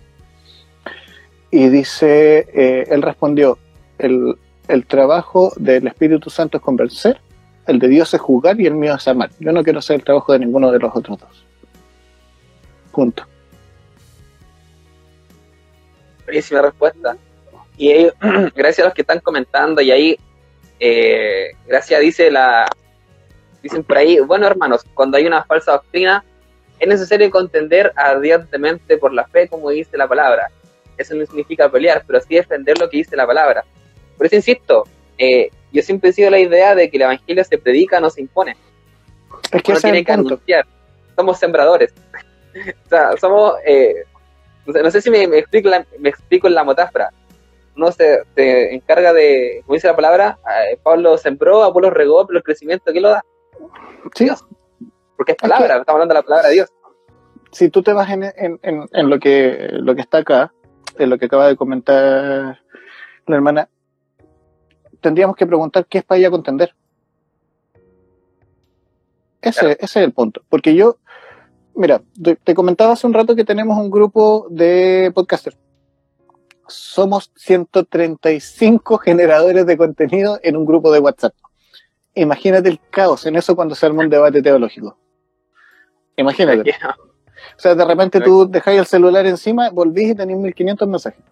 y dice, eh, él respondió, el, el trabajo del Espíritu Santo es convencer el de Dios es juzgar y el mío es amar. Yo no quiero hacer el trabajo de ninguno de los otros dos. Punto. Buenísima respuesta. Y gracias a los que están comentando, y ahí, eh, gracias dice la, dicen por ahí, bueno hermanos, cuando hay una falsa doctrina, es necesario contender ardientemente por la fe, como dice la palabra. Eso no significa pelear, pero sí defender lo que dice la palabra. Por eso insisto, eh, yo siempre he sido la idea de que el evangelio se predica, no se impone. Es que Uno tiene que anunciar. Somos sembradores. o sea, somos. Eh, no, sé, si me, explico la, me explico en la metáfora. Uno se, se, encarga de, como dice la palabra, eh, Pablo sembró, Apolo regó, pero el crecimiento, ¿qué lo da? Sí. Dios. Porque es palabra, es que, estamos hablando de la palabra de Dios. Si tú te vas en, en, en, en, lo, que, lo que está acá, en lo que acaba de comentar la hermana, tendríamos que preguntar qué es para ella contender. Ese, claro. ese es el punto. Porque yo, mira, te, te, comentaba hace un rato que tenemos un grupo de podcasters. Somos 135 generadores de contenido en un grupo de WhatsApp. Imagínate el caos en eso cuando se arma un debate teológico. Imagínate. O sea, de repente tú dejáis el celular encima, volvís y tenés 1500 mensajes.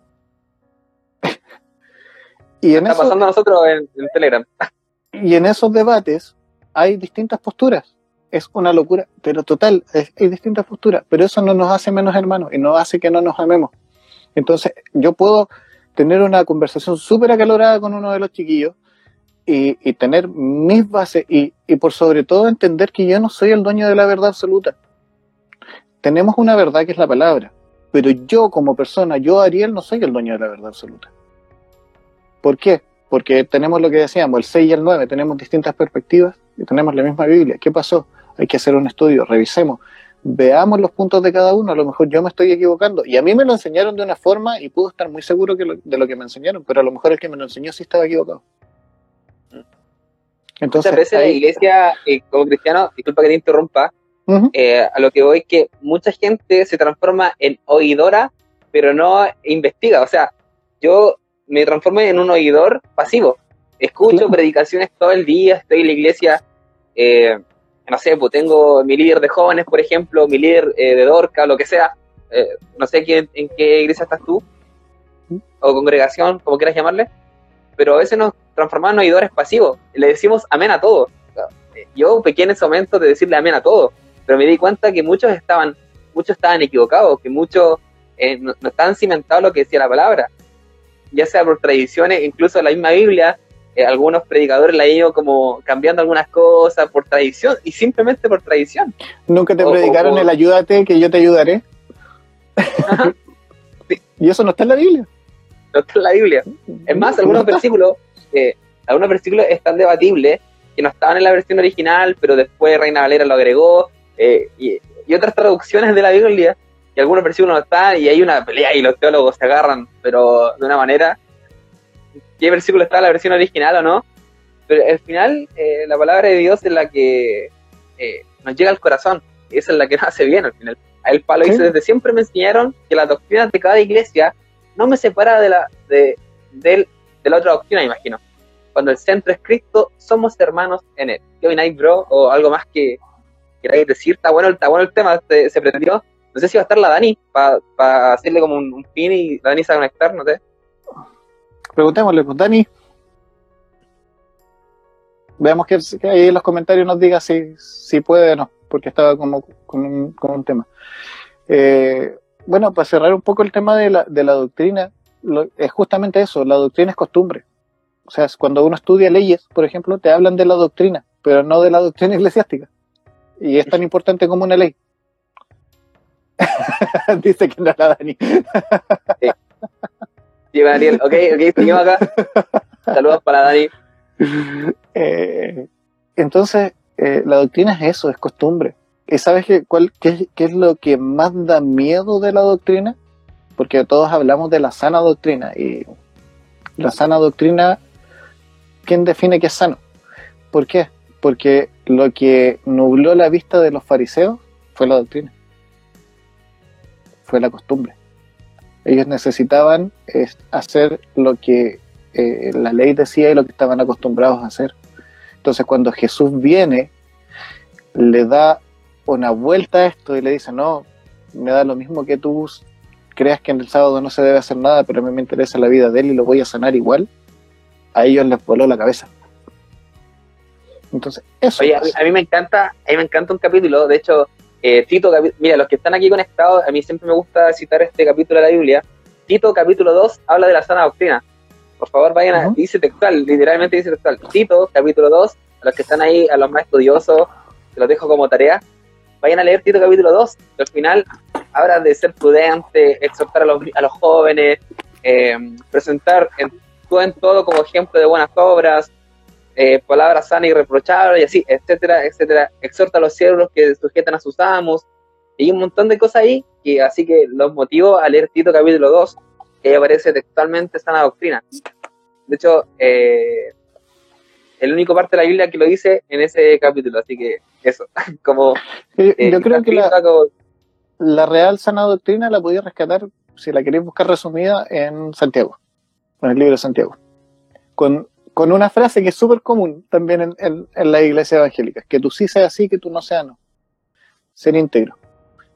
y en Está eso, pasando a nosotros en, en Telegram. Y en esos debates hay distintas posturas es una locura, pero total, es, hay distintas posturas, pero eso no nos hace menos hermanos y no hace que no nos amemos. Entonces, yo puedo tener una conversación súper acalorada con uno de los chiquillos y, y tener mis bases y, y, por sobre todo entender que yo no soy el dueño de la verdad absoluta. Tenemos una verdad que es la palabra, pero yo como persona, yo Ariel, no soy el dueño de la verdad absoluta. ¿Por qué? Porque tenemos lo que decíamos, el 6 y el 9, tenemos distintas perspectivas y tenemos la misma Biblia. ¿Qué pasó? hay que hacer un estudio, revisemos, veamos los puntos de cada uno, a lo mejor yo me estoy equivocando. Y a mí me lo enseñaron de una forma y puedo estar muy seguro que lo, de lo que me enseñaron, pero a lo mejor el que me lo enseñó sí estaba equivocado. Entonces, Muchas veces ahí... la iglesia, eh, como cristiano, disculpa que te interrumpa, uh -huh. eh, a lo que voy que mucha gente se transforma en oidora, pero no investiga. O sea, yo me transformo en un oidor pasivo. Escucho predicaciones todo el día, estoy en la iglesia eh, no sé, pues tengo mi líder de jóvenes, por ejemplo, mi líder de Dorca, lo que sea, no sé quién, en qué iglesia estás tú, o congregación, como quieras llamarle, pero a veces nos transformamos en oidores pasivos, le decimos amén a todo. Yo pequé en ese momento de decirle amén a todo, pero me di cuenta que muchos estaban, muchos estaban equivocados, que muchos eh, no, no estaban cimentados lo que decía la palabra, ya sea por tradiciones, incluso la misma Biblia, eh, algunos predicadores la han ido como cambiando algunas cosas por tradición y simplemente por tradición. Nunca te o, predicaron o, el ayúdate que yo te ayudaré. Y eso no está en la Biblia. No está en la Biblia. Es más, no, algunos no versículos, eh, algunos versículos están debatibles que no estaban en la versión original, pero después Reina Valera lo agregó eh, y, y, otras traducciones de la Biblia y algunos versículos no están y hay una pelea y los teólogos se agarran, pero de una manera qué versículo está en la versión original o no, pero al final eh, la palabra de Dios es la que eh, nos llega al corazón, y esa es la que nos hace bien al final. A el Pablo ¿Sí? dice, desde siempre me enseñaron que las doctrinas de cada iglesia no me separa de la, de, de, de la otra doctrina, imagino. Cuando el centro es Cristo, somos hermanos en él. ¿Qué opináis, bro? O algo más que queráis decir. Está bueno, está bueno el tema, se, pretendió. No sé si va a estar la Dani para pa hacerle como un, un pin y la Dani se va a conectar, no sé. Preguntémosle, pues Dani. Veamos que, que, ahí en los comentarios nos diga si, si puede o no, porque estaba como con un, con un tema. Eh, bueno, para cerrar un poco el tema de la, de la doctrina, lo, es justamente eso, la doctrina es costumbre. O sea, cuando uno estudia leyes, por ejemplo, te hablan de la doctrina, pero no de la doctrina eclesiástica. Y es tan importante como una ley. Dice que no la Dani. sí. Sí, Daniel, ok, ok, seguimos acá. Saludos para Dani. Eh, entonces, eh, la doctrina es eso, es costumbre. ¿Y sabes qué, cuál, qué, es lo que más da miedo de la doctrina? Porque todos hablamos de la sana doctrina. Y la sana doctrina, ¿quién define qué es sano? ¿Por qué? Porque lo que nubló la vista de los fariseos fue la doctrina. Fue la costumbre ellos necesitaban hacer lo que eh, la ley decía y lo que estaban acostumbrados a hacer. Entonces cuando Jesús viene, le da una vuelta a esto y le dice, no, me da lo mismo que tú creas que en el sábado no se debe hacer nada, pero a mí me interesa la vida de él y lo voy a sanar igual, a ellos les voló la cabeza. Entonces, eso. Oye, a mí, a mí me encanta, a mí me encanta un capítulo, de hecho, eh, Tito, mira, los que están aquí conectados, a mí siempre me gusta citar este capítulo de la Biblia. Tito, capítulo 2, habla de la sana doctrina. Por favor, vayan a, Ujú. dice textual, literalmente dice textual. Tito, capítulo 2, a los que están ahí, a los más estudiosos, se los dejo como tarea, vayan a leer Tito capítulo 2, que al final habla de ser prudente, exhortar a los, a los jóvenes, eh, presentar en, todo en todo como ejemplo de buenas obras, eh, palabras sanas y reprochables, y así, etcétera, etcétera. Exhorta a los siervos que sujetan a sus amos, y un montón de cosas ahí, que así que los motivo a leer Tito capítulo 2, que aparece textualmente sana doctrina. De hecho, eh, el único parte de la Biblia que lo dice en ese capítulo, así que eso, como... Yo, eh, yo creo que la, como- la real sana doctrina la podía rescatar, si la queréis buscar resumida, en Santiago, en el libro de Santiago. Con, con una frase que es súper común también en, en, en la iglesia evangélica, que tú sí seas así, que tú no seas no. Ser íntegro.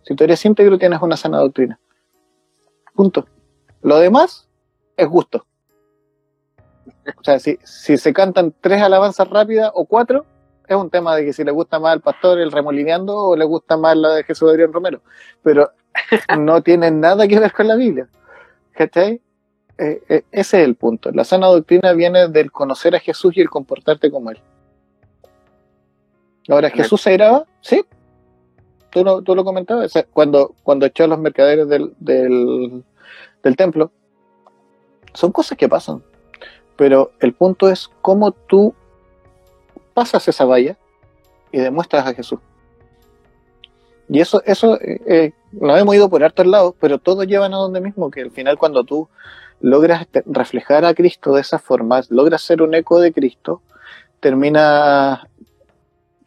Si tú eres íntegro, tienes una sana doctrina. Punto. Lo demás es gusto. O sea, si, si se cantan tres alabanzas rápidas o cuatro, es un tema de que si le gusta más al pastor el remolineando o le gusta más la de Jesús Adrián Romero. Pero no tiene nada que ver con la Biblia. ¿Cachai? Eh, eh, ese es el punto. La sana doctrina viene del conocer a Jesús y el comportarte como Él. Ahora, ¿Jesús se iraba? Sí. Tú lo, tú lo comentabas. O sea, cuando, cuando echó a los mercaderes del, del, del templo, son cosas que pasan. Pero el punto es cómo tú pasas esa valla y demuestras a Jesús. Y eso, eso eh, hemos ido por hartos lados, pero todos llevan a donde mismo, que al final cuando tú logras reflejar a Cristo de esa forma, logras ser un eco de Cristo, terminas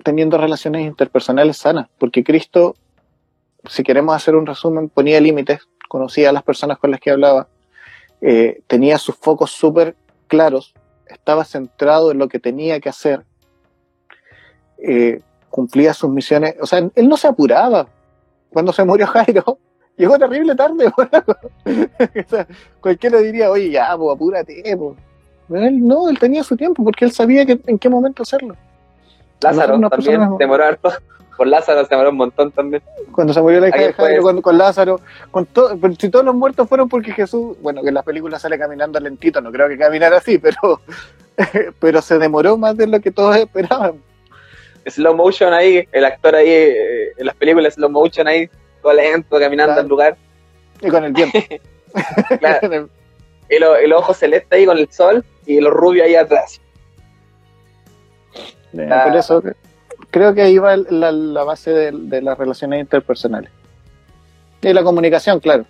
teniendo relaciones interpersonales sanas, porque Cristo, si queremos hacer un resumen, ponía límites, conocía a las personas con las que hablaba, eh, tenía sus focos súper claros, estaba centrado en lo que tenía que hacer, eh, cumplía sus misiones, o sea, él no se apuraba. Cuando se murió Jairo, llegó terrible tarde. o sea, cualquiera diría, oye, ya, pues apúrate. po". Pero él no, él tenía su tiempo porque él sabía que, en qué momento hacerlo. Lázaro también se demoró harto. Por Lázaro se demoró un montón también. Cuando se murió la hija de Jairo, con, con Lázaro, con todo, si todos los muertos fueron porque Jesús, bueno, que en las películas sale caminando lentito, no creo que caminara así, pero, pero se demoró más de lo que todos esperaban. Slow motion ahí, el actor ahí, eh, en las películas slow motion ahí, todo lento, caminando Claro. al lugar. Y con el viento. Claro. Con el- el ojo celeste ahí con el sol y los rubios ahí atrás. Eh, Ah. Por eso creo que ahí va la, la base de, las relaciones interpersonales. Y la comunicación, claro.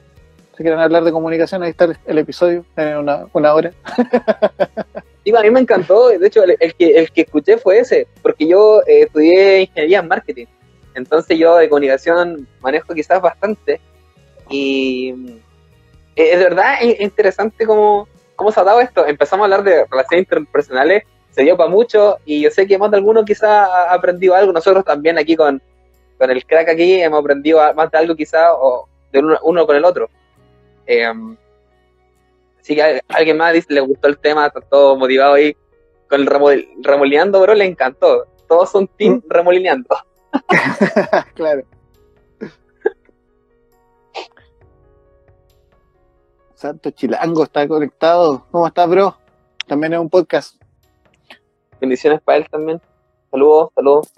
Si quieren hablar de comunicación, ahí está el, episodio, en una, una hora. Digo, a mí me encantó, de hecho, el, que, el que escuché fue ese, porque yo eh, estudié ingeniería en marketing. Entonces yo de comunicación manejo quizás bastante. Y eh, es de verdad es interesante cómo, cómo se ha dado esto. Empezamos a hablar de relaciones interpersonales, se dio para mucho, y yo sé que más de alguno quizás ha aprendido algo. Nosotros también aquí con, con el crack aquí hemos aprendido más de algo quizás, o de uno, uno con el otro. Eh, Así que a alguien más dice, le gustó el tema, está todo motivado ahí con el remol- remolineando, bro, le encantó. Todos son team remolineando. claro. Santo Chilango está conectado. ¿Cómo estás, bro? También es un podcast. Bendiciones para él también. Saludos, saludos.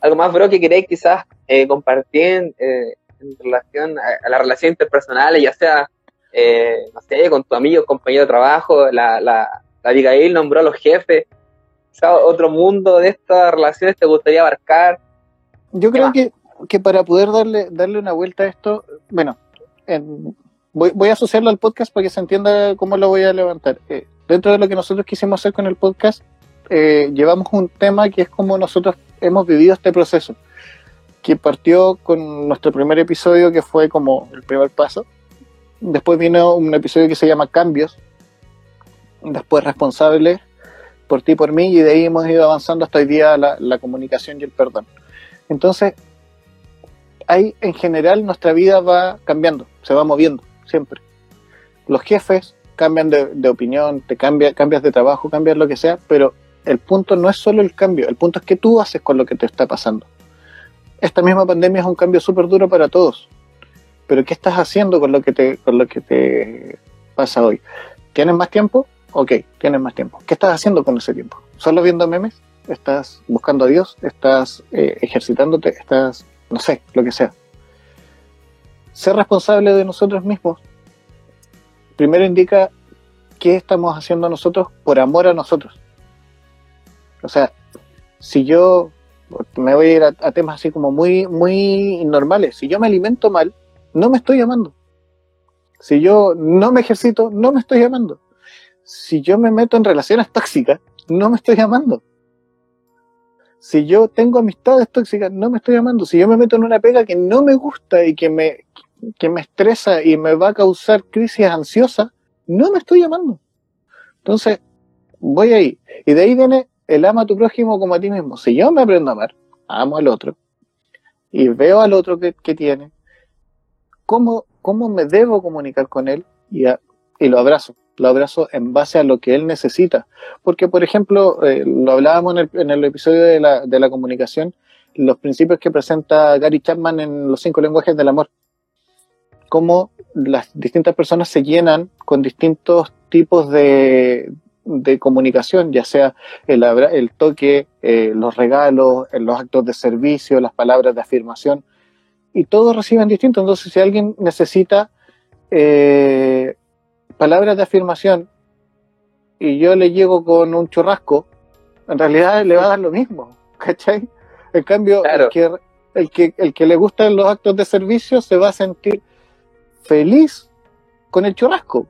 Algo más, bro, que queréis quizás eh, compartir eh, en relación a, a las relaciones interpersonales, ya sea, eh, no sé, con tu amigo, compañero de trabajo, la, la, la Abigail nombró a los jefes. Quizás otro mundo de estas relaciones te gustaría abarcar. Yo ¿Qué creo más? que, que para poder darle, darle una vuelta a esto, bueno, en- voy, voy a asociarlo al podcast para que se entienda cómo lo voy a levantar. Eh, dentro de lo que nosotros quisimos hacer con el podcast, eh, llevamos un tema que es como nosotros hemos vivido este proceso, que partió con nuestro primer episodio, que fue como el primer paso. Después vino un episodio que se llama Cambios, después Responsables por ti, por mí, y de ahí hemos ido avanzando hasta hoy día la, comunicación y el perdón. Entonces, hay en general nuestra vida va cambiando, se va moviendo siempre. Los jefes cambian de, de opinión, te cambia, cambias de trabajo, cambias lo que sea, pero el punto no es solo el cambio, el punto es qué tú haces con lo que te está pasando. Esta misma pandemia es un cambio súper duro para todos, pero ¿qué estás haciendo con lo que te, con lo que te pasa hoy? ¿Tienes más tiempo? Ok, tienes más tiempo. ¿Qué estás haciendo con ese tiempo? ¿Solo viendo memes? ¿Estás buscando a Dios? ¿Estás eh, ejercitándote? ¿Estás, no sé, lo que sea? Ser responsable de nosotros mismos primero indica qué estamos haciendo nosotros por amor a nosotros. O sea, si yo me voy a ir a, temas así como muy, muy normales, si yo me alimento mal, no me estoy amando. Si yo no me ejercito, no me estoy amando. Si yo me meto en relaciones tóxicas, no me estoy amando. Si yo tengo amistades tóxicas, no me estoy amando. Si yo me meto en una pega que no me gusta y que me, que me estresa y me va a causar crisis ansiosa, no me estoy amando. Entonces, voy ahí. Y de ahí viene el ama a tu prójimo como a ti mismo. Si yo me aprendo a amar, amo al otro, y veo al otro que, que tiene, ¿cómo, ¿cómo me debo comunicar con él? Y, lo abrazo. Lo abrazo en base a lo que él necesita. Porque, por ejemplo, eh, lo hablábamos en el, en el episodio de la, de la comunicación, los principios que presenta Gary Chapman en los cinco lenguajes del amor cómo las distintas personas se llenan con distintos tipos de, de comunicación, ya sea el, el toque, eh, los regalos, los actos de servicio, las palabras de afirmación, y todos reciben distinto. Entonces, si alguien necesita eh, palabras de afirmación y yo le llego con un churrasco, en realidad le va a dar lo mismo, ¿cachai? En cambio, claro. el, que, el, que, el que le gustan los actos de servicio se va a sentir feliz con el churrasco.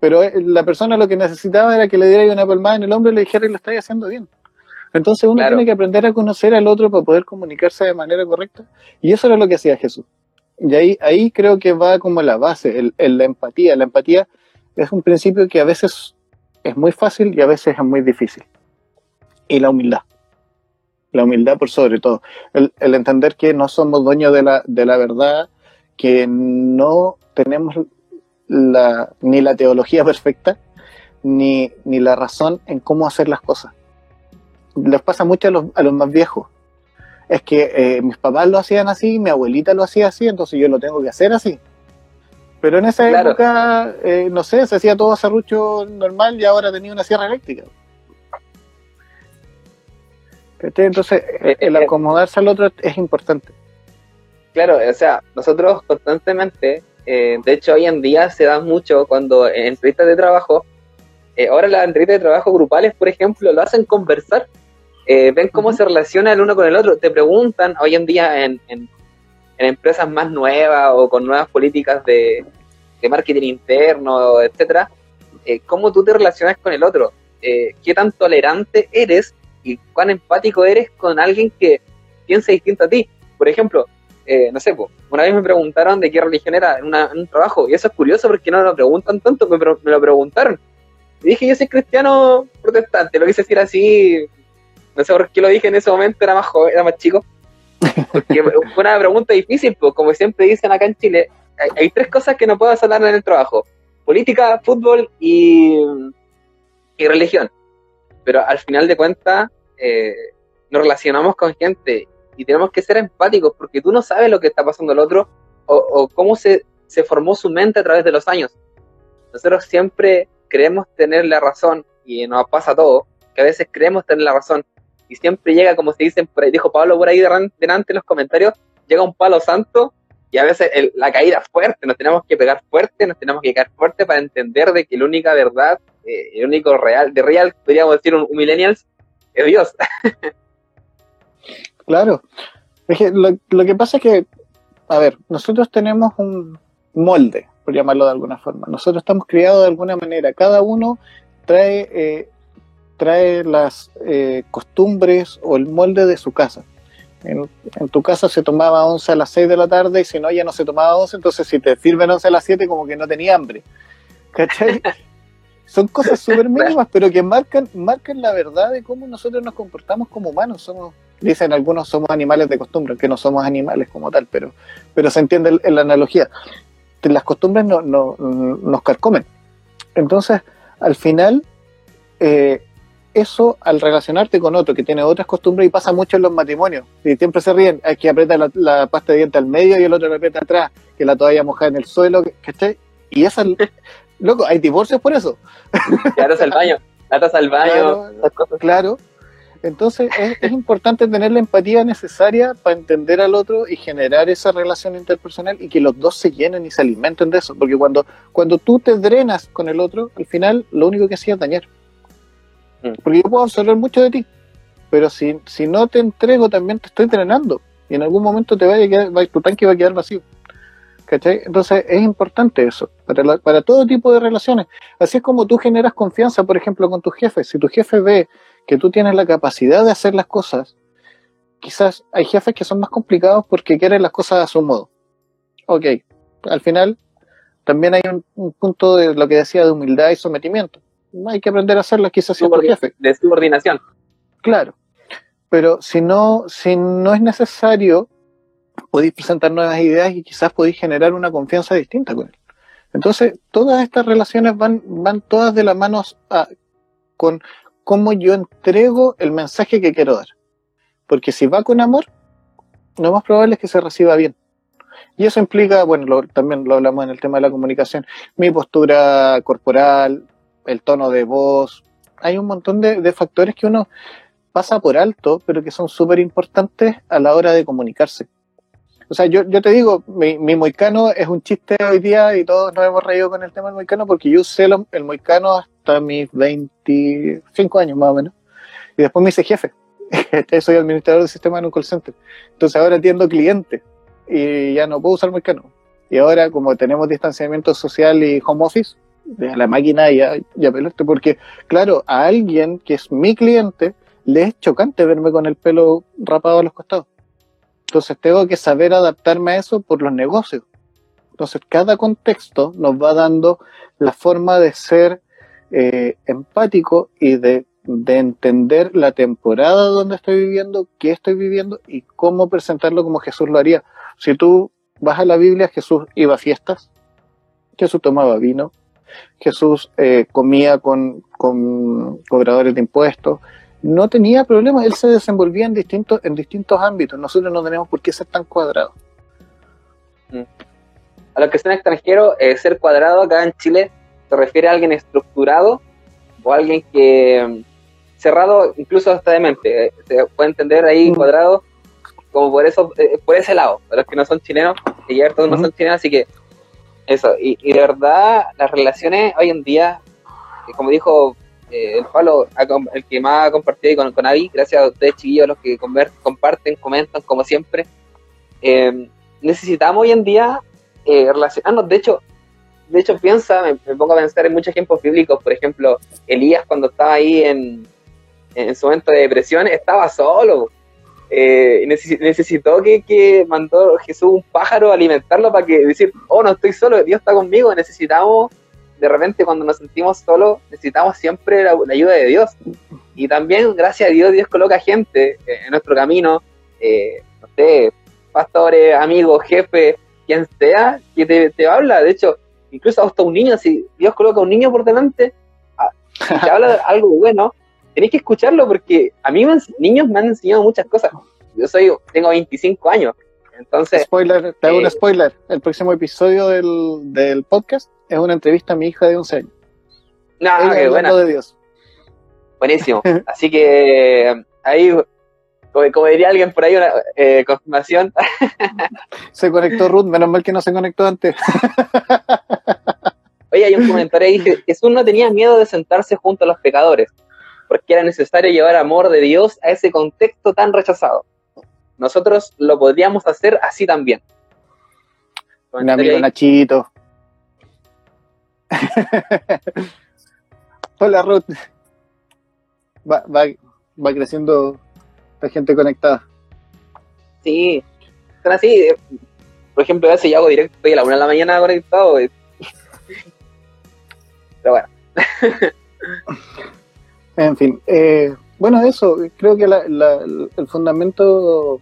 Pero eh, la persona lo que necesitaba era que le diera una palmada en el hombro y le dijera que lo estáis haciendo bien. Entonces uno claro. tiene que aprender a conocer al otro para poder comunicarse de manera correcta. Y eso era lo que hacía Jesús. Y ahí, ahí creo que va como la base, el, el, la empatía. La empatía es un principio que a veces es muy fácil y a veces es muy difícil. Y la humildad. La humildad por sobre todo. El, el entender que no somos dueños de la, de la verdad, que no tenemos la, ni la teología perfecta, ni, ni, la razón en cómo hacer las cosas. Les pasa mucho a los, a los más viejos. Es que eh, mis papás lo hacían así, mi abuelita lo hacía así, entonces yo lo tengo que hacer así. Pero en esa claro. época, eh, no sé, se hacía todo serrucho normal y ahora tenía una sierra eléctrica. Entonces, eh, el acomodarse al otro es importante. Claro, o sea, nosotros constantemente, eh, de hecho hoy en día se da mucho cuando en entrevistas de trabajo, eh, ahora las entrevistas de trabajo grupales, por ejemplo, lo hacen conversar, eh, ven cómo uh -huh. se relaciona el uno con el otro, te preguntan hoy en día en, en, en empresas más nuevas o con nuevas políticas de, de marketing interno, etcétera, cómo tú te relacionas con el otro, qué tan tolerante eres y cuán empático eres con alguien que piensa distinto a ti. Por ejemplo, eh, no sé, pues, una vez me preguntaron de qué religión era en, una, en, un trabajo, y eso es curioso porque no lo preguntan tanto, me, me, lo preguntaron. Y dije, yo soy cristiano protestante, lo quise decir así, no sé por qué lo dije en ese momento, era más joven, era más chico. Porque fue una pregunta difícil, pues, como siempre dicen acá en Chile, hay, hay tres cosas que no puedes hablar en el trabajo, política, fútbol y, y religión. Pero al final de cuentas, eh, nos relacionamos con gente y tenemos que ser empáticos porque tú no sabes lo que está pasando el otro o, o cómo se, se, formó su mente a través de los años. Nosotros siempre creemos tener la razón y nos pasa todo, que a veces creemos tener la razón y siempre llega, como se dicen, dijo Pablo por ahí delante en los comentarios, llega un palo santo y a veces el, la caída fuerte, nos tenemos que pegar fuerte, nos tenemos que caer fuerte para entender de que la única verdad, eh, el único real, de real, podríamos decir un, un millennials, es Dios. Claro. Es que lo, lo, que pasa es que, a ver, nosotros tenemos un molde, por llamarlo de alguna forma. Nosotros estamos criados de alguna manera. Cada uno trae, eh, trae las eh, costumbres o el molde de su casa. En, en, tu casa se tomaba 11 a las 6 de la tarde y si no, ya no se tomaba 11, entonces si te sirven 11 a las 7 como que no tenía hambre. ¿Cachai? Son cosas súper mínimas, pero que marcan, marcan la verdad de cómo nosotros nos comportamos como humanos. Somos, dicen algunos somos animales de costumbre, que no somos animales como tal, pero, pero se entiende en la analogía. Las costumbres no, no, nos carcomen. Entonces, al final, eh, eso al relacionarte con otro que tiene otras costumbres y pasa mucho en los matrimonios. Y siempre se ríen, hay que apretar la, la pasta de diente al medio y el otro la aprieta atrás, que la toalla mojada en el suelo, ¿cachai? Y esa, loco, hay divorcios por eso. Claro, al baño, la taza al baño, Claro. Claro. Entonces es, es importante tener la empatía necesaria para entender al otro y generar esa relación interpersonal y que los dos se llenen y se alimenten de eso. Porque cuando, cuando tú te drenas con el otro, al final lo único que hacía es dañar. Mm. Porque yo puedo absorber mucho de ti, pero si, si no te entrego también te estoy drenando y en algún momento te vaya a quedar, va- tu tanque va a quedar vacío. ¿Cachai? Entonces es importante eso para, la- para todo tipo de relaciones. Así es como tú generas confianza, por ejemplo, con tu jefe. Si tu jefe ve que tú tienes la capacidad de hacer las cosas, quizás hay jefes que son más complicados porque quieren las cosas a su modo. Ok, al final también hay un, un punto de lo que decía de humildad y sometimiento. Hay que aprender a hacerlas quizás siendo jefe. De subordinación. Claro. Pero si no, si no es necesario, podéis presentar nuevas ideas y quizás podéis generar una confianza distinta con él. Entonces, todas estas relaciones van, van todas de la mano a- con cómo yo entrego el mensaje que quiero dar. Porque si va con amor, lo más probable es que se reciba bien. Y eso implica, bueno, lo- también lo hablamos en el tema de la comunicación, mi postura corporal, el tono de voz. Hay un montón de, de factores que uno pasa por alto, pero que son súper importantes a la hora de comunicarse. O sea, yo, yo te digo, mi, mi moicano es un chiste hoy día y todos nos hemos reído con el tema del moicano porque yo usé el moicano hasta mis 25 años más o menos. Y después me hice jefe. Soy administrador del sistema en un call center. Entonces ahora atiendo clientes y ya no puedo usar moicano. Y ahora, como tenemos distanciamiento social y home office, de la máquina ya, ya pelaste, porque claro, a alguien que es mi cliente le es chocante verme con el pelo rapado a los costados. Entonces tengo que saber adaptarme a eso por los negocios. Entonces cada contexto nos va dando la forma de ser eh, empático y de, de entender la temporada donde estoy viviendo, qué estoy viviendo y cómo presentarlo como Jesús lo haría. Si tú vas a la Biblia, Jesús iba a fiestas, Jesús tomaba vino, Jesús eh, comía con, con cobradores de impuestos, no tenía problemas, él se desenvolvía en distintos, en distintos ámbitos. Nosotros no tenemos por qué ser tan cuadrados. A los que son extranjeros, eh, ser cuadrado acá en Chile se refiere a alguien estructurado o alguien que mm, cerrado incluso hasta de mente. Eh, Se puede entender ahí Mm. cuadrado como por eso, eh, por ese lado. Para los que no son chilenos, que ya todos no son chilenos, así que eso. Y, y de verdad, las relaciones hoy en día, eh, como dijo eh, el Pablo, el que más ha compartido con, con Avi, gracias a ustedes chiquillos, los que comparten, comentan, como siempre. Eh, necesitamos hoy en día eh, relacionarnos. De hecho, de hecho piensa, me, pongo a pensar en muchos ejemplos bíblicos. Por ejemplo, Elías cuando estaba ahí en, en su momento de depresión estaba solo. Eh, necesitó que, que mandó Jesús un pájaro a alimentarlo para que decir, oh, no estoy solo, Dios está conmigo. Necesitamos, de repente, cuando nos sentimos solos, necesitamos siempre la, la ayuda de Dios. Y también, gracias a Dios, Dios coloca gente eh, en nuestro camino, eh, no sé, pastores, amigos, jefes, quien sea, que te, te habla. De hecho, incluso hasta un niño, si Dios coloca un niño por delante ah, te habla de algo bueno, tenés que escucharlo porque a mí niños me han enseñado muchas cosas. Yo soy, tengo 25 años, entonces, Spoiler, te hago eh, un spoiler. El próximo episodio del, del podcast es una entrevista a mi hija de 11 años. no, Ella qué buena, de Dios. buenísimo. Así que ahí, como, como diría alguien por ahí, una eh, confirmación. Se conectó Ruth, menos mal que no se conectó antes. Oye, hay un comentario ahí que Jesús no tenía miedo de sentarse junto a los pecadores, porque era necesario llevar amor de Dios a ese contexto tan rechazado. Nosotros lo podríamos hacer así también. Un amigo. Nachito. Hola Ruth. Va, va, va creciendo la gente conectada. Sí, son así. eh, Por ejemplo, a veces yo hago directo, estoy a la una de la mañana conectado. eh. Pero bueno, En fin, eh, bueno, eso, creo que la- la- el fundamento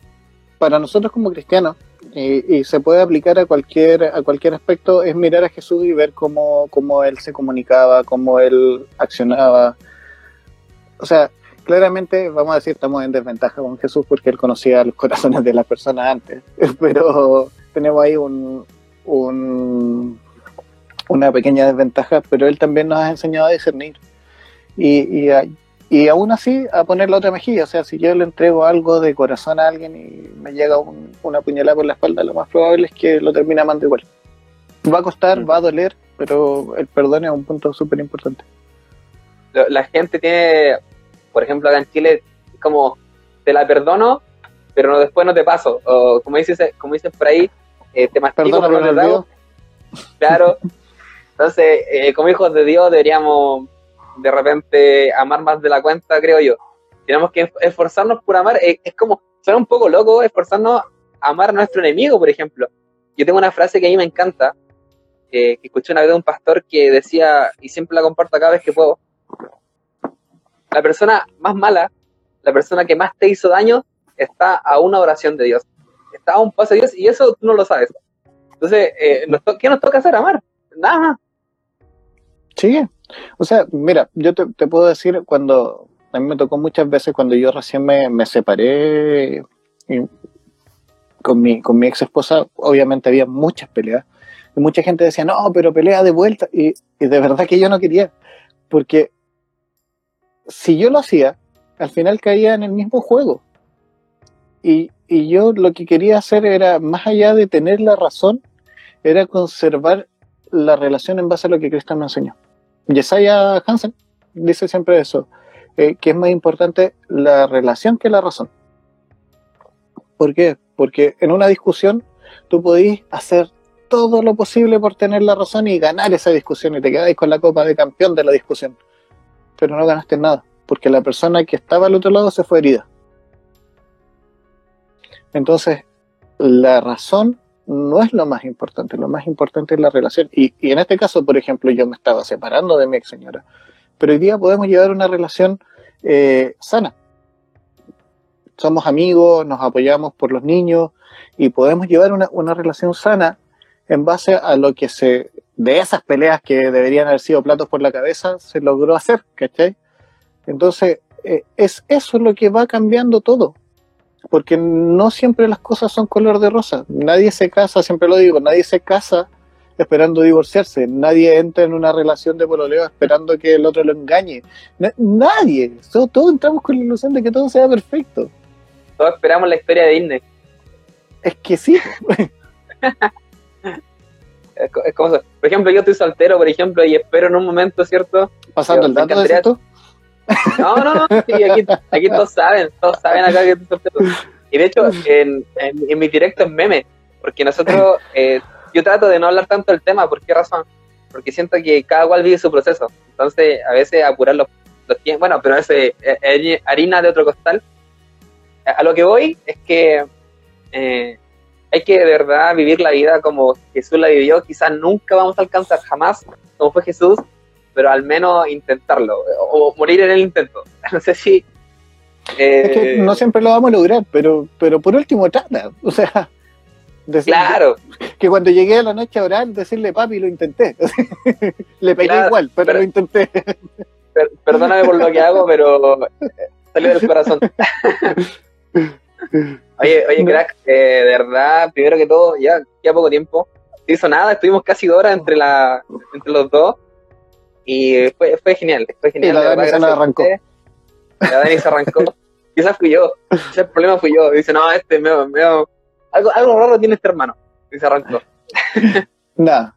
para nosotros como cristianos, y, se puede aplicar a cualquier, a cualquier aspecto, es mirar a Jesús y ver cómo, cómo Él se comunicaba, cómo Él accionaba. o sea, claramente, vamos a decir, estamos en desventaja con Jesús porque él conocía los corazones de las personas antes, pero tenemos ahí un, un una pequeña desventaja, pero él también nos ha enseñado a discernir. Y, y, y aún así a poner la otra mejilla. O sea, si yo le entrego algo de corazón a alguien y me llega una puñalada por la espalda, lo más probable es que lo termine amando igual. Va a costar, mm. va a doler, pero el perdón es un punto súper importante. La gente tiene, por ejemplo, acá en Chile, como te la perdono, pero no, después no te paso. O como dices, como dices por ahí, eh, te mastico, pero no te Claro. Entonces, eh, como hijos de Dios deberíamos de repente amar más de la cuenta, creo yo. Tenemos que esforzarnos por amar. Eh, es, como, suena un poco loco esforzarnos a amar a nuestro enemigo, por ejemplo. Yo tengo una frase que a mí me encanta, que escuché una vez de un pastor que decía, y siempre la comparto cada vez que puedo, la persona más mala, la persona que más te hizo daño, está a una oración de Dios. Está a un paso de Dios y eso tú no lo sabes. Entonces, eh, ¿qué nos toca hacer? Amar. Nada más. Sí, o sea, mira, yo te, puedo decir cuando a mí me tocó muchas veces cuando yo recién me, separé con mi, con mi ex esposa, obviamente había muchas peleas y mucha gente decía, no, pero pelea de vuelta y, y de verdad que yo no quería, porque si yo lo hacía, al final caía en el mismo juego. Y, y yo lo que quería hacer era, más allá de tener la razón, era conservar la relación en base a lo que Cristo me enseñó. Yesaya Hansen dice siempre eso, eh, que es más importante la relación que la razón. ¿Por qué? Porque en una discusión tú podís hacer todo lo posible por tener la razón y ganar esa discusión y te quedáis con la copa de campeón de la discusión. Pero no ganaste nada, porque la persona que estaba al otro lado se fue herida. Entonces, la razón no es lo más importante, lo más importante es la relación. Y, en este caso, por ejemplo, yo me estaba separando de mi ex señora, pero hoy día podemos llevar una relación eh, sana. Somos amigos, nos apoyamos por los niños y podemos llevar una, relación sana en base a lo que se, de esas peleas que deberían haber sido platos por la cabeza, se logró hacer, ¿cachai? Entonces, eh, es eso lo que va cambiando todo porque no siempre las cosas son color de rosa. Nadie se casa, siempre lo digo, nadie se casa esperando divorciarse, nadie entra en una relación de pololeo esperando que el otro lo engañe. nadie, todos, entramos con la ilusión de que todo sea perfecto. Todos esperamos la historia de Disney. Es que sí. es, como, por ejemplo, yo estoy soltero, por ejemplo, y espero en un momento, ¿cierto? Pasando el dato de No, no, no, aquí, todos saben, todos saben acá que Y de hecho, en, en, mi directo es meme, porque nosotros, eh, yo trato de no hablar tanto del tema, ¿por qué razón? Porque siento que cada cual vive su proceso, entonces a veces apurar los, los tiempos, bueno, pero veces eh, harina de otro costal. A lo que voy es que eh, hay que de verdad vivir la vida como Jesús la vivió, quizás nunca vamos a alcanzar jamás como fue Jesús, pero al menos intentarlo, o morir en el intento. No sé si... es que eh, no siempre lo vamos a lograr, pero, pero por último trata, o sea... claro. Que cuando llegué a la noche a orar, decirle papi, lo intenté. Le pegué igual, pero, lo intenté. perdóname por lo que hago, pero salió del corazón. oye, oye, crack, eh, de verdad, primero que todo, ya, ya poco tiempo. No hizo nada, estuvimos casi dos horas entre, la, entre los dos. Y fue, fue genial, fue genial. Y la Dani se arrancó. La Dani se arrancó. Quizás fui yo. Quizás el problema fui yo. Dice, no, este, me, algo, algo raro tiene este hermano. Y se arrancó. Nada.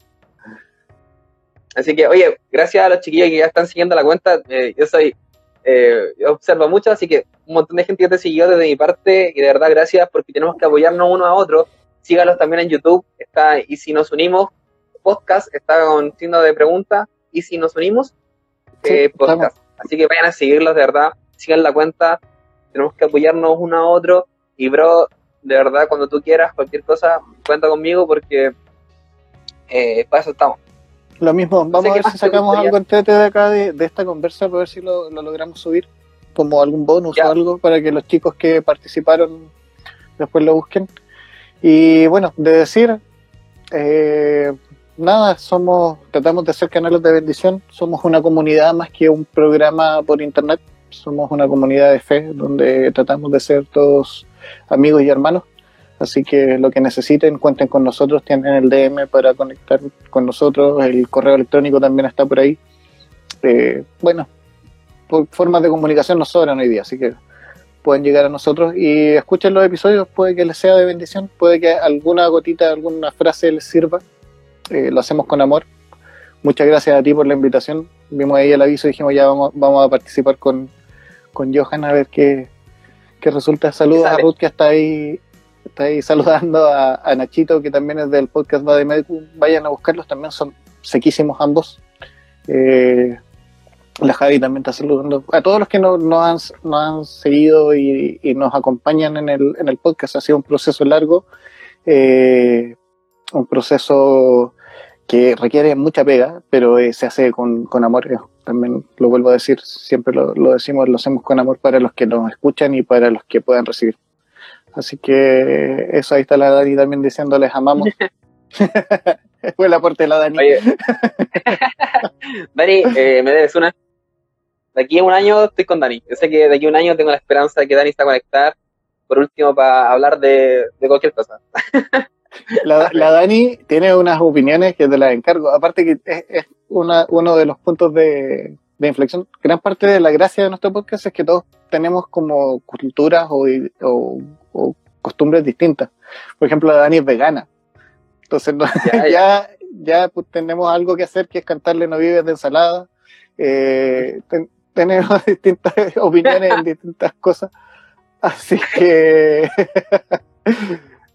Así que, oye, gracias a los chiquillos que ya están siguiendo la cuenta. Eh, yo soy, eh, yo observo mucho, así que un montón de gente que te siguió desde mi parte. Y de verdad, gracias porque tenemos que apoyarnos uno a otro. Sígalos también en YouTube. Está, y si nos unimos, podcast está con signo de pregunta y si nos unimos, eh, podcast. Así que vayan a seguirlos, de verdad, sigan la cuenta, tenemos que apoyarnos uno a otro. Y bro, de verdad, cuando tú quieras, cualquier cosa, cuenta conmigo porque eh, para eso estamos. Lo mismo, vamos a ver si sacamos algo entrete de acá de, esta conversa para ver si lo, logramos subir, como algún bonus o algo, para que los chicos que participaron después lo busquen. Y bueno, de decir, eh, nada, somos, tratamos de ser canales de bendición, somos una comunidad más que un programa por internet, somos una comunidad de fe donde tratamos de ser todos amigos y hermanos. Así que lo que necesiten, cuenten con nosotros, tienen el DM para conectar con nosotros, el correo electrónico también está por ahí. Eh, bueno, por formas de comunicación nos sobran hoy día, así que pueden llegar a nosotros y escuchen los episodios, puede que les sea de bendición, puede que alguna gotita, alguna frase les sirva. Eh, lo hacemos con amor. Muchas gracias a ti por la invitación. Vimos ahí el aviso y dijimos ya vamos, vamos a participar con, con Johan a ver qué, qué resulta. Saludos a Ruth que está ahí está ahí saludando a, Nachito, que también es del podcast de Medico. Vayan a buscarlos, también son sequísimos ambos. Eh, la Javi también está saludando. A todos los que nos, han, han seguido y, nos acompañan en el, en el podcast, ha sido un proceso largo, eh, un proceso que requiere mucha pega, pero eh, se hace con, con amor. También lo vuelvo a decir, siempre lo, lo decimos, lo hacemos con amor para los que nos escuchan y para los que puedan recibir. Así que eso, ahí está la Dani también diciéndoles amamos. Fue el aporte de la Dani. Dani, eh, me debes una. De aquí a un año estoy con Dani. Yo sé que de aquí a un año tengo la esperanza de que Dani está conectar. Por último, para hablar de, cualquier cosa. La, Dani tiene unas opiniones que te las encargo. Aparte que es, uno de los puntos de, de inflexión. Gran parte de la gracia de nuestro podcast es que todos tenemos como culturas o, o, costumbres distintas. Por ejemplo, la Dani es vegana. Entonces ya, ya, pues, tenemos algo que hacer que es cantarle no vives de ensalada. Eh, tenemos distintas opiniones en distintas cosas. Así que...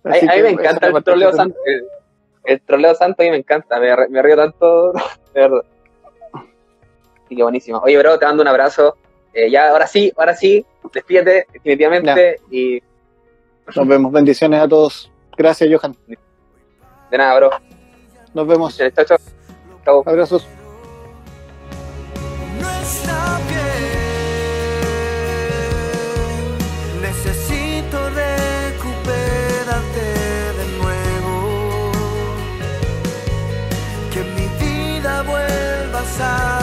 a, mí me encanta el troleo santo. El, troleo santo a mí me encanta. Me, me río tanto, de verdad. Así que buenísimo. Oye, bro, te mando un abrazo. Eh, ya, ahora sí, ahora sí, despídete definitivamente y... Nos vemos, bendiciones a todos. Gracias, Johan. De nada, bro. Nos vemos. Chao, chao. Abrazos. side.